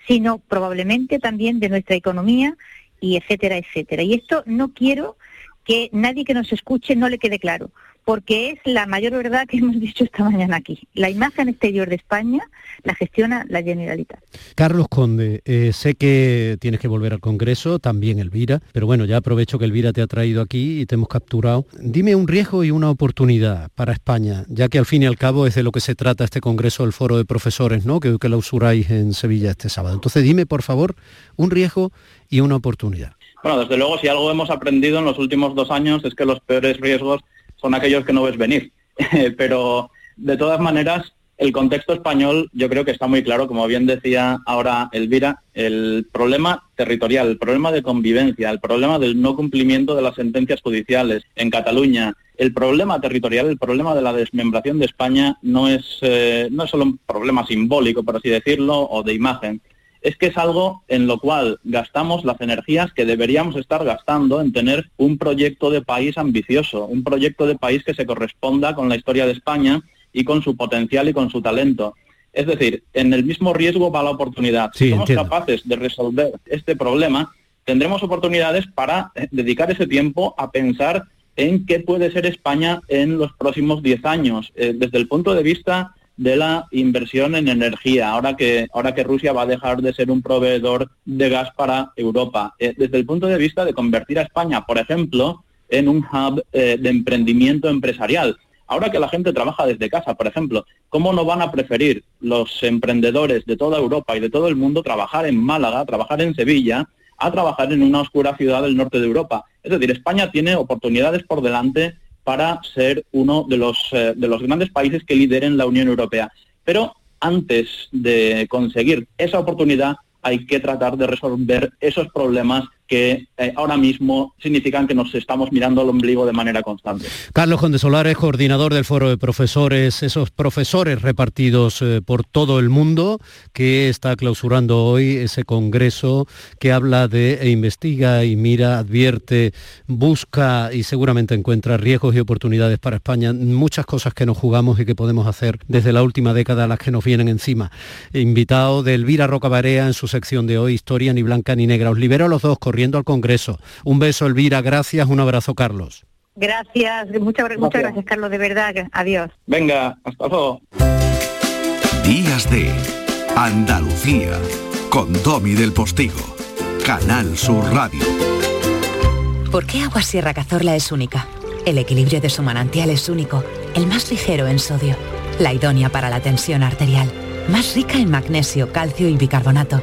Speaker 9: sino probablemente también de nuestra economía y etcétera, etcétera. Y esto no quiero que nadie que nos escuche no le quede claro porque es la mayor verdad que hemos dicho esta mañana aquí. La imagen exterior de España la gestiona la Generalitat.
Speaker 3: Carlos Conde, eh, sé que tienes que volver al Congreso, también Elvira, pero bueno, ya aprovecho que Elvira te ha traído aquí y te hemos capturado. Dime un riesgo y una oportunidad para España, ya que al fin y al cabo es de lo que se trata este Congreso del Foro de Profesores, ¿no? Que, que lo usuráis en Sevilla este sábado. Entonces dime, por favor, un riesgo y una oportunidad.
Speaker 10: Bueno, desde luego, si algo hemos aprendido en los últimos dos años es que los peores riesgos son aquellos que no ves venir. (laughs) Pero de todas maneras, el contexto español yo creo que está muy claro, como bien decía ahora Elvira, el problema territorial, el problema de convivencia, el problema del no cumplimiento de las sentencias judiciales en Cataluña, el problema territorial, el problema de la desmembración de España no es, eh, no es solo un problema simbólico, por así decirlo, o de imagen, es que es algo en lo cual gastamos las energías que deberíamos estar gastando en tener un proyecto de país ambicioso, un proyecto de país que se corresponda con la historia de España y con su potencial y con su talento. Es decir, en el mismo riesgo va la oportunidad. si somos capaces de resolver este problema, tendremos oportunidades para eh, dedicar ese tiempo a pensar en qué puede ser España en los próximos 10 años, eh, desde el punto de vista de la inversión en energía, ahora que, ahora que Rusia va a dejar de ser un proveedor de gas para Europa. Eh, desde el punto de vista de convertir a España, por ejemplo, en un hub eh, de emprendimiento empresarial. Ahora que la gente trabaja desde casa, por ejemplo, ¿cómo no van a preferir los emprendedores de toda Europa y de todo el mundo trabajar en Málaga, trabajar en Sevilla, a trabajar en una oscura ciudad del norte de Europa? Es decir, España tiene oportunidades por delante para ser uno de los, eh, de los grandes países que lideren la Unión Europea. Pero antes de conseguir esa oportunidad hay que tratar de resolver esos problemas que eh, ahora mismo significan que nos estamos mirando al ombligo de manera constante.
Speaker 3: Carlos Conde Solares, coordinador del Foro de Profesores, esos profesores repartidos eh, por todo el mundo, que está clausurando hoy ese congreso que habla de e investiga y mira, advierte, busca y seguramente encuentra riesgos y oportunidades para España, muchas cosas que nos jugamos y que podemos hacer desde la última década las que nos vienen encima. Invitado de Elvira Rocabarea en su sección de hoy, Historia ni blanca ni negra. Os libero a los dos corriendo al Congreso. Un beso, Elvira, gracias, un abrazo, Carlos.
Speaker 9: Gracias, muchas, muchas gracias, Carlos, de verdad. Adiós.
Speaker 10: Venga, hasta luego.
Speaker 2: Días de Andalucía, con Domi del Postigo, Canal Sur Radio.
Speaker 11: ¿Por qué Agua Sierra Cazorla es única? El equilibrio de su manantial es único, el más ligero en sodio, la idónea para la tensión arterial, más rica en magnesio, calcio y bicarbonato.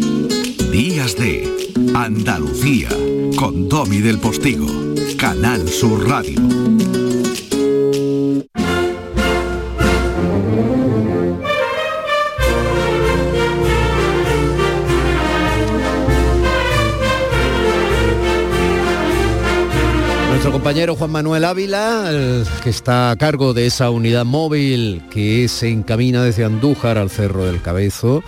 Speaker 2: Andalucía con Domi del Postigo. Canal Sur Radio.
Speaker 3: Nuestro compañero Juan Manuel Ávila, que está a cargo de esa unidad móvil que se encamina desde Andújar al Cerro del Cabezo,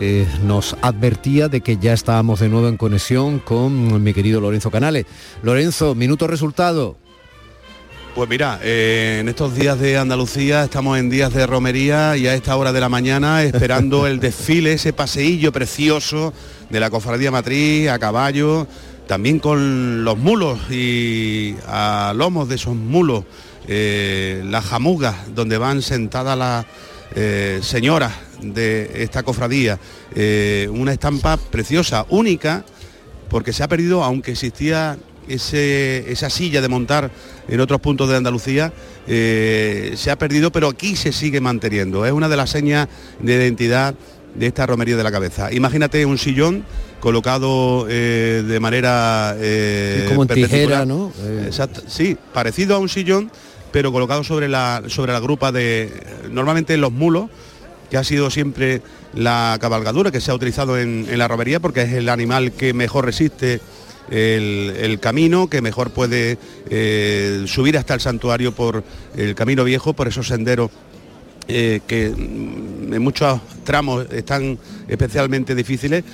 Speaker 3: eh, nos advertía de que ya estábamos de nuevo en conexión con mi querido Lorenzo Canales. Lorenzo, minuto resultado.
Speaker 12: Pues mira, eh, en estos días de Andalucía estamos en días de romería y a esta hora de la mañana esperando (laughs) el desfile, ese paseillo precioso de la Cofradía Matriz a caballo, también con los mulos y a lomos de esos mulos, eh, las jamugas donde van sentadas las eh, señoras de esta cofradía, eh, una estampa preciosa, única, porque se ha perdido, aunque existía ese- esa silla de montar en otros puntos de Andalucía, eh, se ha perdido, pero aquí se sigue manteniendo. Es una de las señas de identidad de esta romería de la cabeza. Imagínate un sillón colocado eh, de manera
Speaker 3: como en tijera, ¿no?
Speaker 12: Exacto, sí, parecido a un sillón, pero colocado sobre la, sobre la grupa de, normalmente los mulos, que ha sido siempre la cabalgadura que se ha utilizado en, la romería porque es el animal que mejor resiste el, camino, que mejor puede eh, subir hasta el santuario por el camino viejo, por esos senderos eh, que en muchos tramos están especialmente difíciles.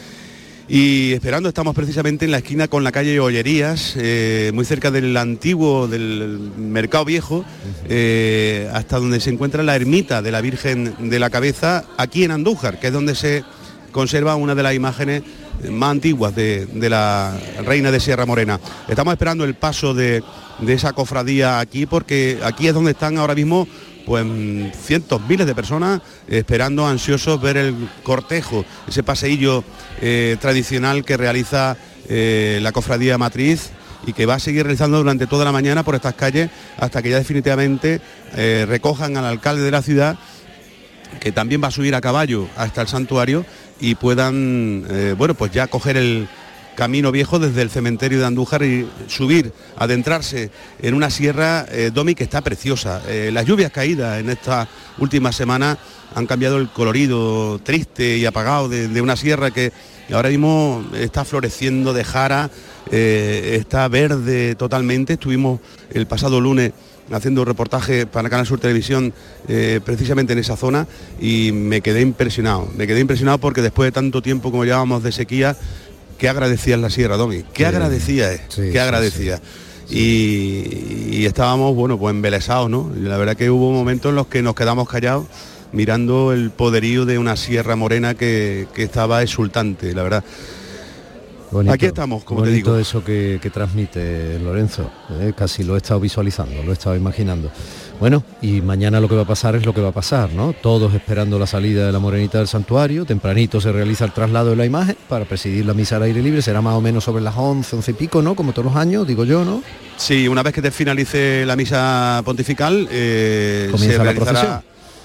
Speaker 12: Y esperando estamos precisamente en la esquina con la calle Ollerías, eh, muy cerca del antiguo, del mercado viejo, eh, hasta donde se encuentra la ermita de la Virgen de la Cabeza, aquí en Andújar, que es donde se conserva una de las imágenes más antiguas de, de la reina de Sierra Morena. Estamos esperando el paso de, de esa cofradía aquí porque aquí es donde están ahora mismo pues mm, cientos, miles de personas esperando ansiosos ver el cortejo, ese paseillo eh, tradicional que realiza eh, la cofradía matriz y que va a seguir realizando durante toda la mañana por estas calles hasta que ya definitivamente eh, recojan al alcalde de la ciudad que también va a subir a caballo hasta el santuario y puedan, bueno, pues ya coger el camino viejo desde el cementerio de Andújar y subir, adentrarse en una sierra, eh, Domi, que está preciosa. Eh, las lluvias caídas en esta última semana han cambiado el colorido triste y apagado de, una sierra que ahora mismo está floreciendo de jara, eh, está verde totalmente. Estuvimos el pasado lunes haciendo un reportaje para Canal Sur Televisión eh, precisamente en esa zona y me quedé impresionado. Me quedé impresionado porque después de tanto tiempo como llevábamos de sequía, qué agradecía es la sierra, Domi, qué agradecía es, qué agradecía. Y, y estábamos, bueno, pues embelesados, ¿no? La verdad que hubo momentos en los que nos quedamos callados mirando el poderío de una sierra morena que, que estaba exultante, la verdad.
Speaker 3: Bonito,
Speaker 12: Aquí estamos, como te digo.
Speaker 3: eso que, que transmite Lorenzo. eh, casi lo he estado visualizando, lo he estado imaginando. Bueno, y mañana lo que va a pasar es lo que va a pasar, ¿no? Todos esperando la salida de la morenita del santuario. Tempranito se realiza el traslado de la imagen para presidir la misa al aire libre. Será más o menos sobre las 11, 11 y pico, ¿no? Como todos los años, digo yo, ¿no?
Speaker 12: Sí, una vez que te finalice la misa pontifical, eh,
Speaker 3: Comienza
Speaker 12: se
Speaker 3: la procesión.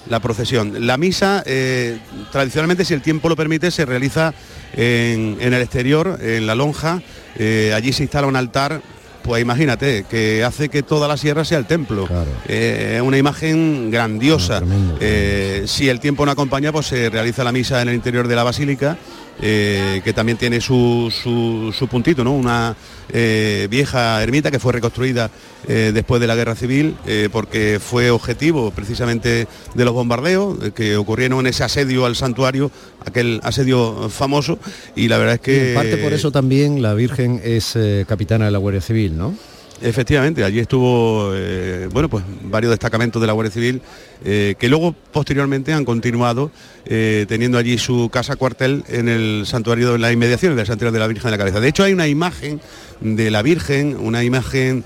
Speaker 12: la procesión. La misa, eh, tradicionalmente, si el tiempo lo permite, se realiza en, en el exterior, en la lonja. Eh, allí se instala un altar, pues imagínate, que hace que toda la sierra sea el templo. Eh, Es una imagen grandiosa. Eh, si el tiempo no acompaña, pues se realiza la misa en el interior de la basílica. Eh, que también tiene su, su- su puntito, ¿no? Una eh, vieja ermita que fue reconstruida eh, después de la guerra civil, porque fue objetivo precisamente de los bombardeos que ocurrieron en ese asedio al santuario, aquel asedio famoso, y la verdad es
Speaker 3: Y
Speaker 12: que...
Speaker 3: en parte por eso también la Virgen es capitana de la Guardia Civil, ¿no?
Speaker 12: Efectivamente, allí estuvo, eh, bueno, pues varios destacamentos de la Guardia Civil eh, que luego posteriormente han continuado eh, teniendo allí su casa cuartel en el santuario, en las inmediaciones del santuario de la Virgen de la Cabeza. De hecho, hay una imagen de la Virgen, una imagen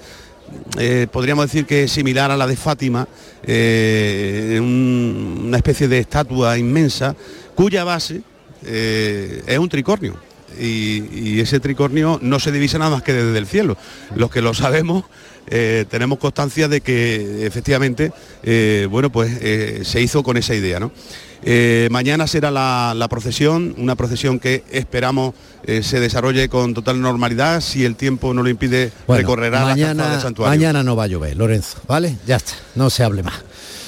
Speaker 12: podríamos decir que es similar a la de Fátima, un- una especie de estatua inmensa cuya base es un tricornio. Y, y ese tricornio no se divisa nada más que desde el cielo. Los que lo sabemos eh, tenemos constancia de que efectivamente, eh, bueno, pues eh, se hizo con esa idea, ¿no? Mañana será la, la procesión, una procesión que esperamos se desarrolle con total normalidad. Si el tiempo no lo impide,
Speaker 3: Bueno,
Speaker 12: recorrerá la
Speaker 3: mañana,
Speaker 12: del santuario.
Speaker 3: mañana no va a llover, Lorenzo, ¿vale? Ya está, no se hable más.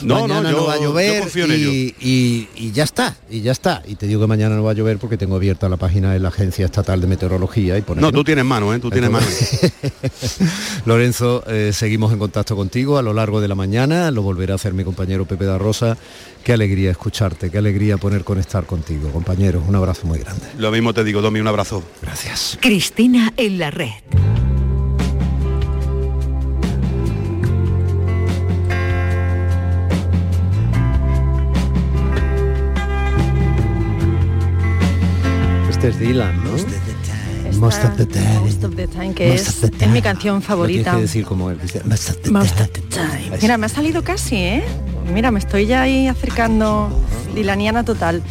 Speaker 12: No, no,
Speaker 3: mañana
Speaker 12: yo-
Speaker 3: va a llover
Speaker 12: confío en ello.
Speaker 3: y, ya está, y ya está. Y te digo que mañana no va a llover porque tengo abierta la página de la Agencia Estatal de Meteorología y pone
Speaker 12: No, tú tienes mano, ¿eh? Tú tienes mano. (laughs)
Speaker 3: Lorenzo, eh, seguimos en contacto contigo a lo largo de la mañana, lo volverá a hacer mi compañero Pepe da Rosa. Qué alegría escucharte, qué alegría poner conectar contigo, compañero. Un abrazo muy grande.
Speaker 12: Lo mismo te digo, Domi, un abrazo.
Speaker 3: Gracias.
Speaker 8: Cristina en la red.
Speaker 3: Es Dylan, ¿no? Most of the time.
Speaker 13: Most of the Time, que
Speaker 3: Most
Speaker 13: es,
Speaker 3: of the
Speaker 13: es
Speaker 3: time.
Speaker 13: mi canción
Speaker 3: Lo
Speaker 13: favorita.
Speaker 3: tienes que decir como él. Most of the
Speaker 13: Most of
Speaker 3: time.
Speaker 13: the time. Mira, me ha salido casi, ¿eh? Mira, me estoy ya ahí acercando dilaniana total.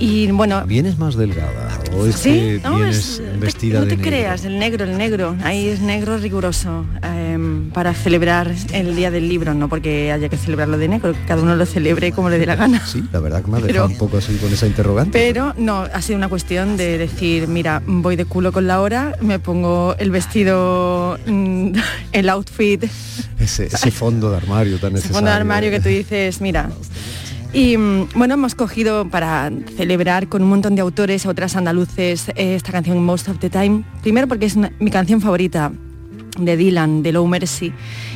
Speaker 13: Y bueno,
Speaker 3: ¿Vienes más delgada o es
Speaker 13: Sí,
Speaker 3: que
Speaker 13: no,
Speaker 3: vienes
Speaker 13: es-
Speaker 3: vestida
Speaker 13: no
Speaker 3: de
Speaker 13: te
Speaker 3: negro?
Speaker 13: creas, el negro, el negro, ahí es negro riguroso em, para celebrar el día del libro, no porque haya que celebrarlo de negro, cada uno lo celebre como le dé la gana.
Speaker 3: Sí, la verdad que me ha
Speaker 13: Pero-
Speaker 3: dejado un poco así con esa interrogante.
Speaker 13: Pero no, ha sido una cuestión de decir, mira, voy de culo con la hora, me pongo el vestido, mm, (laughs) el outfit,
Speaker 3: Ese, ese fondo de armario tan
Speaker 13: ese
Speaker 3: necesario.
Speaker 13: fondo de armario que tú dices, mira. Y mm, bueno, hemos cogido para celebrar con un montón de autores, otras andaluces, eh, esta canción Most of the Time. Primero porque es mi canción favorita de Dylan, de Low Mercy,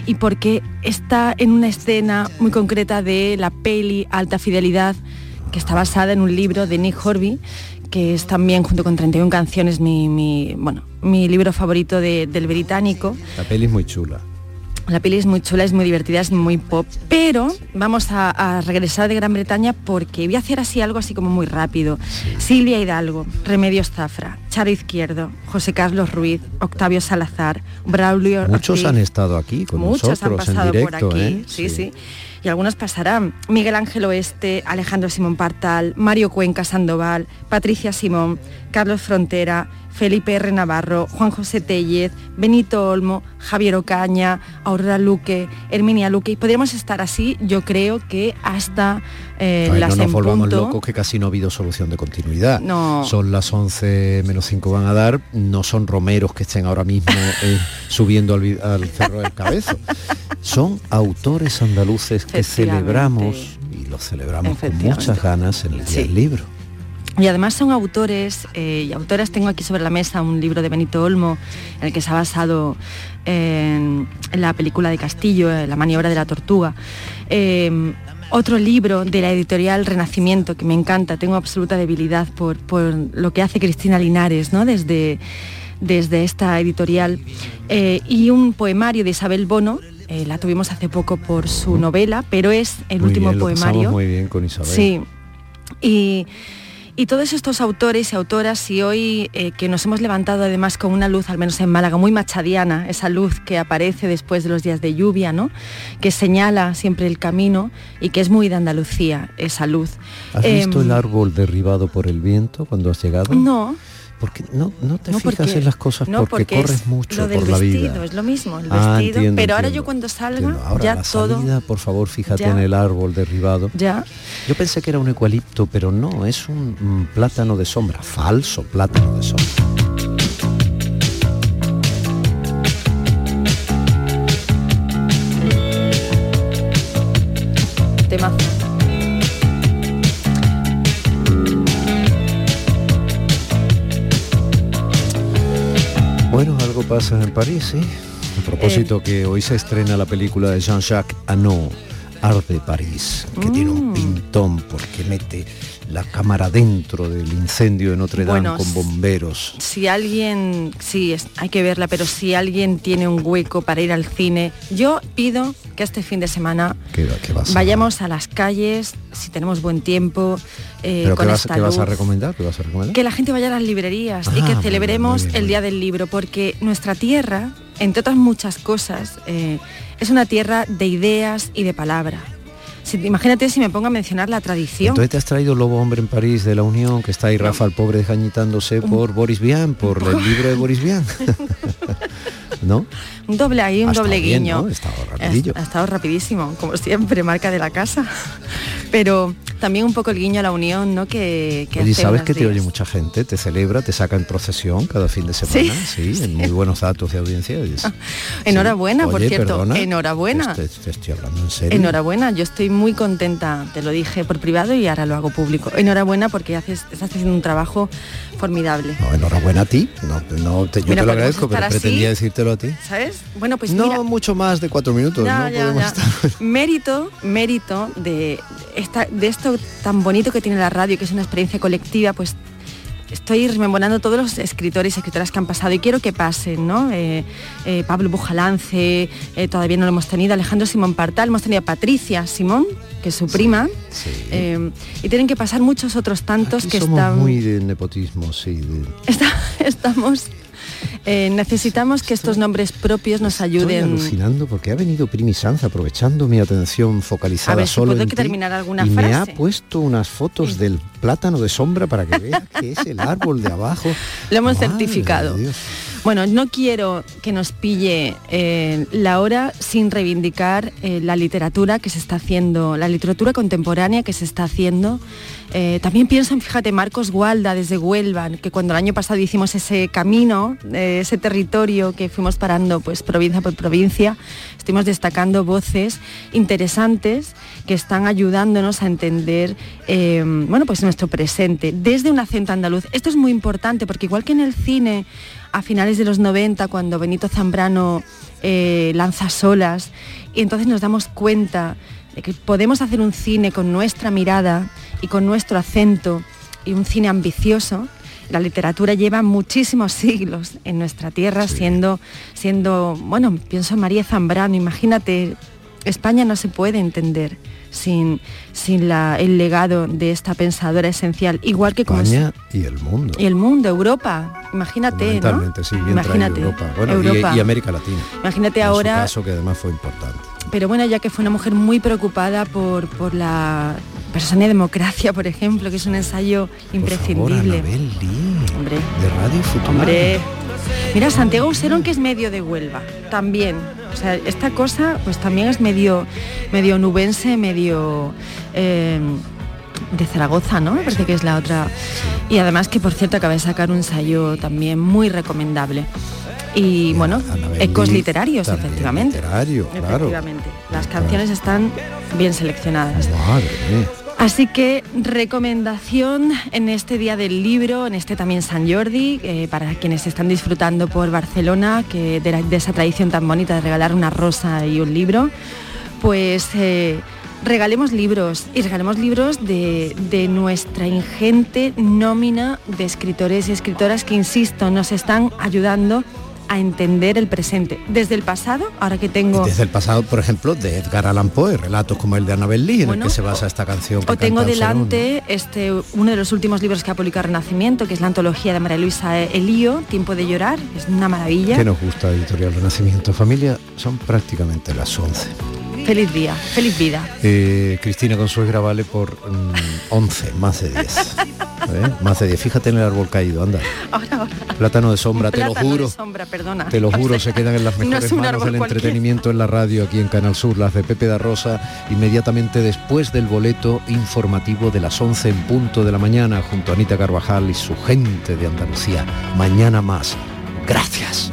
Speaker 13: y porque está en una escena muy concreta de la peli Alta Fidelidad, que está basada en un libro de Nick Horby, que es también, junto con 31 canciones, mi, bueno, mi libro favorito de- del británico.
Speaker 3: La peli es muy chula.
Speaker 13: La peli es muy chula, es muy divertida, es muy pop, pero vamos a, a regresar de Gran Bretaña porque voy a hacer así algo así como muy rápido. Silvia Hidalgo, Remedios Zafra, Charo Izquierdo, José Carlos Ruiz, Octavio Salazar, Braulio
Speaker 3: Muchos
Speaker 13: Ortiz.
Speaker 3: han estado aquí con
Speaker 13: Muchos han
Speaker 3: en
Speaker 13: pasado
Speaker 3: directo,
Speaker 13: por aquí,
Speaker 3: ¿eh?
Speaker 13: sí, sí, Y algunos pasarán. Miguel Ángel Oeste, Alejandro Simón Partal, Mario Cuenca Sandoval, Patricia Simón, Carlos Frontera, Felipe R. Navarro, Juan José Tellez, Benito Olmo, Javier Ocaña, Aurora Luque, Herminia Luque. Y podríamos estar así, yo creo que hasta eh,
Speaker 3: Ay,
Speaker 13: las
Speaker 3: no nos volvamos
Speaker 13: punto.
Speaker 3: locos que casi no ha habido solución de continuidad.
Speaker 13: No.
Speaker 3: Son las 11 menos 5 van a dar, no son romeros que estén ahora mismo (laughs) eh, subiendo al, cerro del cabezo. Son autores andaluces que celebramos y lo celebramos con muchas ganas en el Día del Libro.
Speaker 13: Y además son autores eh, y autoras, tengo aquí sobre la mesa un libro de Benito Olmo, en el que se ha basado en, la película de Castillo, eh, La maniobra de la tortuga. Eh, otro libro de la editorial Renacimiento que me encanta, tengo absoluta debilidad por, lo que hace Cristina Linares, ¿no? Desde, desde esta editorial. y un poemario de Isabel Bono, la tuvimos hace poco por su novela, pero es el último poemario.
Speaker 3: muy bien con Isabel.
Speaker 13: Sí. Y y todos estos autores y autoras, y hoy eh, que nos hemos levantado además con una luz, al menos en Málaga, muy machadiana, esa luz que aparece después de los días de lluvia, ¿no? que señala siempre el camino y que es muy de Andalucía, esa luz.
Speaker 3: ¿Has visto el em, árbol derribado por el viento cuando has llegado?
Speaker 13: No,
Speaker 3: porque no, no te fijas en las cosas porque, corres mucho por la vida.
Speaker 13: Es lo mismo, el ah, vestido. pero ahora yo cuando salga ya
Speaker 3: la
Speaker 13: todo.
Speaker 3: Salida, por favor, fíjate en el árbol derribado.
Speaker 13: Ya.
Speaker 3: Yo pensé que era un eucalipto, pero no, es un, plátano de sombra, falso plátano de sombra.
Speaker 13: Temazo.
Speaker 3: Pasa en París, sí. A propósito eh. que hoy se estrena la película de Jean-Jacques Annaud, Art de París, que tiene un mm. pintón porque mete la cámara dentro del incendio de Notre Dame con bomberos.
Speaker 13: Si alguien, sí, hay que verla, pero si alguien tiene un hueco para ir al cine, yo pido que este fin de semana vayamos a las calles, si tenemos buen tiempo,
Speaker 3: eh, ¿Pero qué, vas, a recomendar?
Speaker 13: Que la gente vaya a las librerías y que ah, celebremos el Día del Libro, porque nuestra tierra, entre otras muchas cosas, eh, es una tierra de ideas y de palabra imagínate si me pongo a mencionar la tradición.
Speaker 3: Entonces te has traído Lobo Hombre en París de la Unión, que está ahí Rafa el pobre desgañitándose por Boris Vian, por el libro de Boris Vian. (laughs) ¿No?
Speaker 13: Un doble ahí, un doble guiño.
Speaker 3: Ha, estado
Speaker 13: rapidísimo, como siempre, marca de la casa. Pero también un poco el guiño a la unión, ¿no? Que,
Speaker 3: que sabes que te oye mucha gente, te celebra, te saca en procesión cada fin de semana, sí, en muy buenos datos de audiencia.
Speaker 13: Ah, enhorabuena, por cierto, enhorabuena.
Speaker 3: estoy hablando en serio.
Speaker 13: Enhorabuena, yo estoy muy contenta, te lo dije por privado y ahora lo hago público. Enhorabuena porque haces, estás haciendo un trabajo formidable.
Speaker 3: No, enhorabuena a ti, no, te, yo te lo agradezco, pero pretendía decírtelo a ti.
Speaker 13: ¿Sabes? Bueno, pues
Speaker 3: No mucho más de cuatro minutos, (laughs)
Speaker 13: Mérito, mérito de, esta, de esto tan bonito que tiene la radio, que es una experiencia colectiva, pues estoy rememorando todos los escritores y escritoras que han pasado y quiero que pasen, ¿no? Eh, eh, Pablo Bujalance, eh, todavía no lo hemos tenido, Alejandro Simón Partal, hemos tenido a Patricia Simón, que es su prima, y tienen que pasar muchos otros tantos que
Speaker 3: somos
Speaker 13: están...
Speaker 3: muy de nepotismo, sí.
Speaker 13: estamos eh, necesitamos que estos nombres propios nos ayuden.
Speaker 3: Estoy alucinando porque ha venido Primi Sanz aprovechando mi atención focalizada
Speaker 13: a ver,
Speaker 3: solo
Speaker 13: que terminar alguna
Speaker 3: y
Speaker 13: frase.
Speaker 3: me ha puesto unas fotos del plátano de sombra para que vea que es el árbol de abajo. (laughs)
Speaker 13: Lo hemos certificado. Bueno, no quiero que nos pille eh, la hora sin reivindicar eh, la literatura que se está haciendo, la literatura contemporánea que se está haciendo. Eh, también pienso en, fíjate, Marcos Gualda desde Huelva, que cuando el año pasado hicimos ese camino, ese territorio que fuimos parando pues provincia por provincia, estuvimos destacando voces interesantes que están ayudándonos a entender bueno, pues nuestro presente desde un acento andaluz. Esto es muy importante porque igual que en el cine a finales de los 90, cuando Benito Zambrano eh, lanza solas, y entonces nos damos cuenta de que podemos hacer un cine con nuestra mirada y con nuestro acento y un cine ambicioso. La literatura lleva muchísimos (laughs) siglos en nuestra tierra siendo, siendo, bueno, pienso en María Zambrano, imagínate, España no se puede entender sin, sin el legado de esta pensadora esencial, igual que como
Speaker 3: España y el mundo.
Speaker 13: Y el mundo, Europa, imagínate, ¿no?
Speaker 3: sí, Imagínate, Europa. Y, América Latina.
Speaker 13: Imagínate ahora.
Speaker 3: caso que además fue importante.
Speaker 13: Pero bueno, ya que fue una mujer muy preocupada por, por la persona y democracia, por ejemplo, que es un ensayo imprescindible.
Speaker 3: hombre, de Radio Futura.
Speaker 13: Hombre, Mira, Santiago Userón, que es medio de Huelva, también. O sea, esta cosa pues también es medio, medio nubense, medio... Eh, de Zaragoza, ¿no? Me parece que es la otra. Y además que, por cierto, acaba de sacar un ensayo también muy recomendable. y bueno, ecos literarios, efectivamente.
Speaker 3: Literario, claro.
Speaker 13: Efectivamente. Las canciones están bien seleccionadas.
Speaker 3: Madre.
Speaker 13: Así que recomendación en este día del libro, en este también San Jordi, eh, para quienes están disfrutando por Barcelona, que de, esa tradición tan bonita de regalar una rosa y un libro, pues eh, regalemos libros y regalemos libros de, de nuestra ingente nómina de escritores y escritoras que, insisto, nos están ayudando a entender el presente. Desde el pasado, ahora que tengo...
Speaker 3: Desde el pasado, por ejemplo, de Edgar Allan Poe, relatos como el de Annabel Lee, en
Speaker 13: Bueno,
Speaker 3: el que se basa esta canción. que
Speaker 13: O tengo delante este, uno de los últimos libros que ha publicado Renacimiento, que es la antología de María Luisa Elío, Tiempo de llorar, es una maravilla.
Speaker 3: ¿Qué nos gusta Editorial Renacimiento? Familia, son prácticamente las 11.
Speaker 13: Feliz día, feliz vida.
Speaker 3: Eh, Cristina Consuegra vale por mm, 11, más de 10. (laughs) ¿Eh? Más de 10. Fíjate en el árbol caído, anda.
Speaker 13: Ahora, ahora.
Speaker 3: Plátano de sombra, te lo
Speaker 13: Plátano de
Speaker 3: juro.
Speaker 13: sombra, perdona.
Speaker 3: Te lo juro, se quedan en las mejores manos del entretenimiento en la radio aquí en Canal Sur, las de Pepe da Rosa, inmediatamente después del boleto informativo de las 11 en punto de la mañana, junto a Anita Carvajal y su gente de Andalucía. Mañana más. Gracias.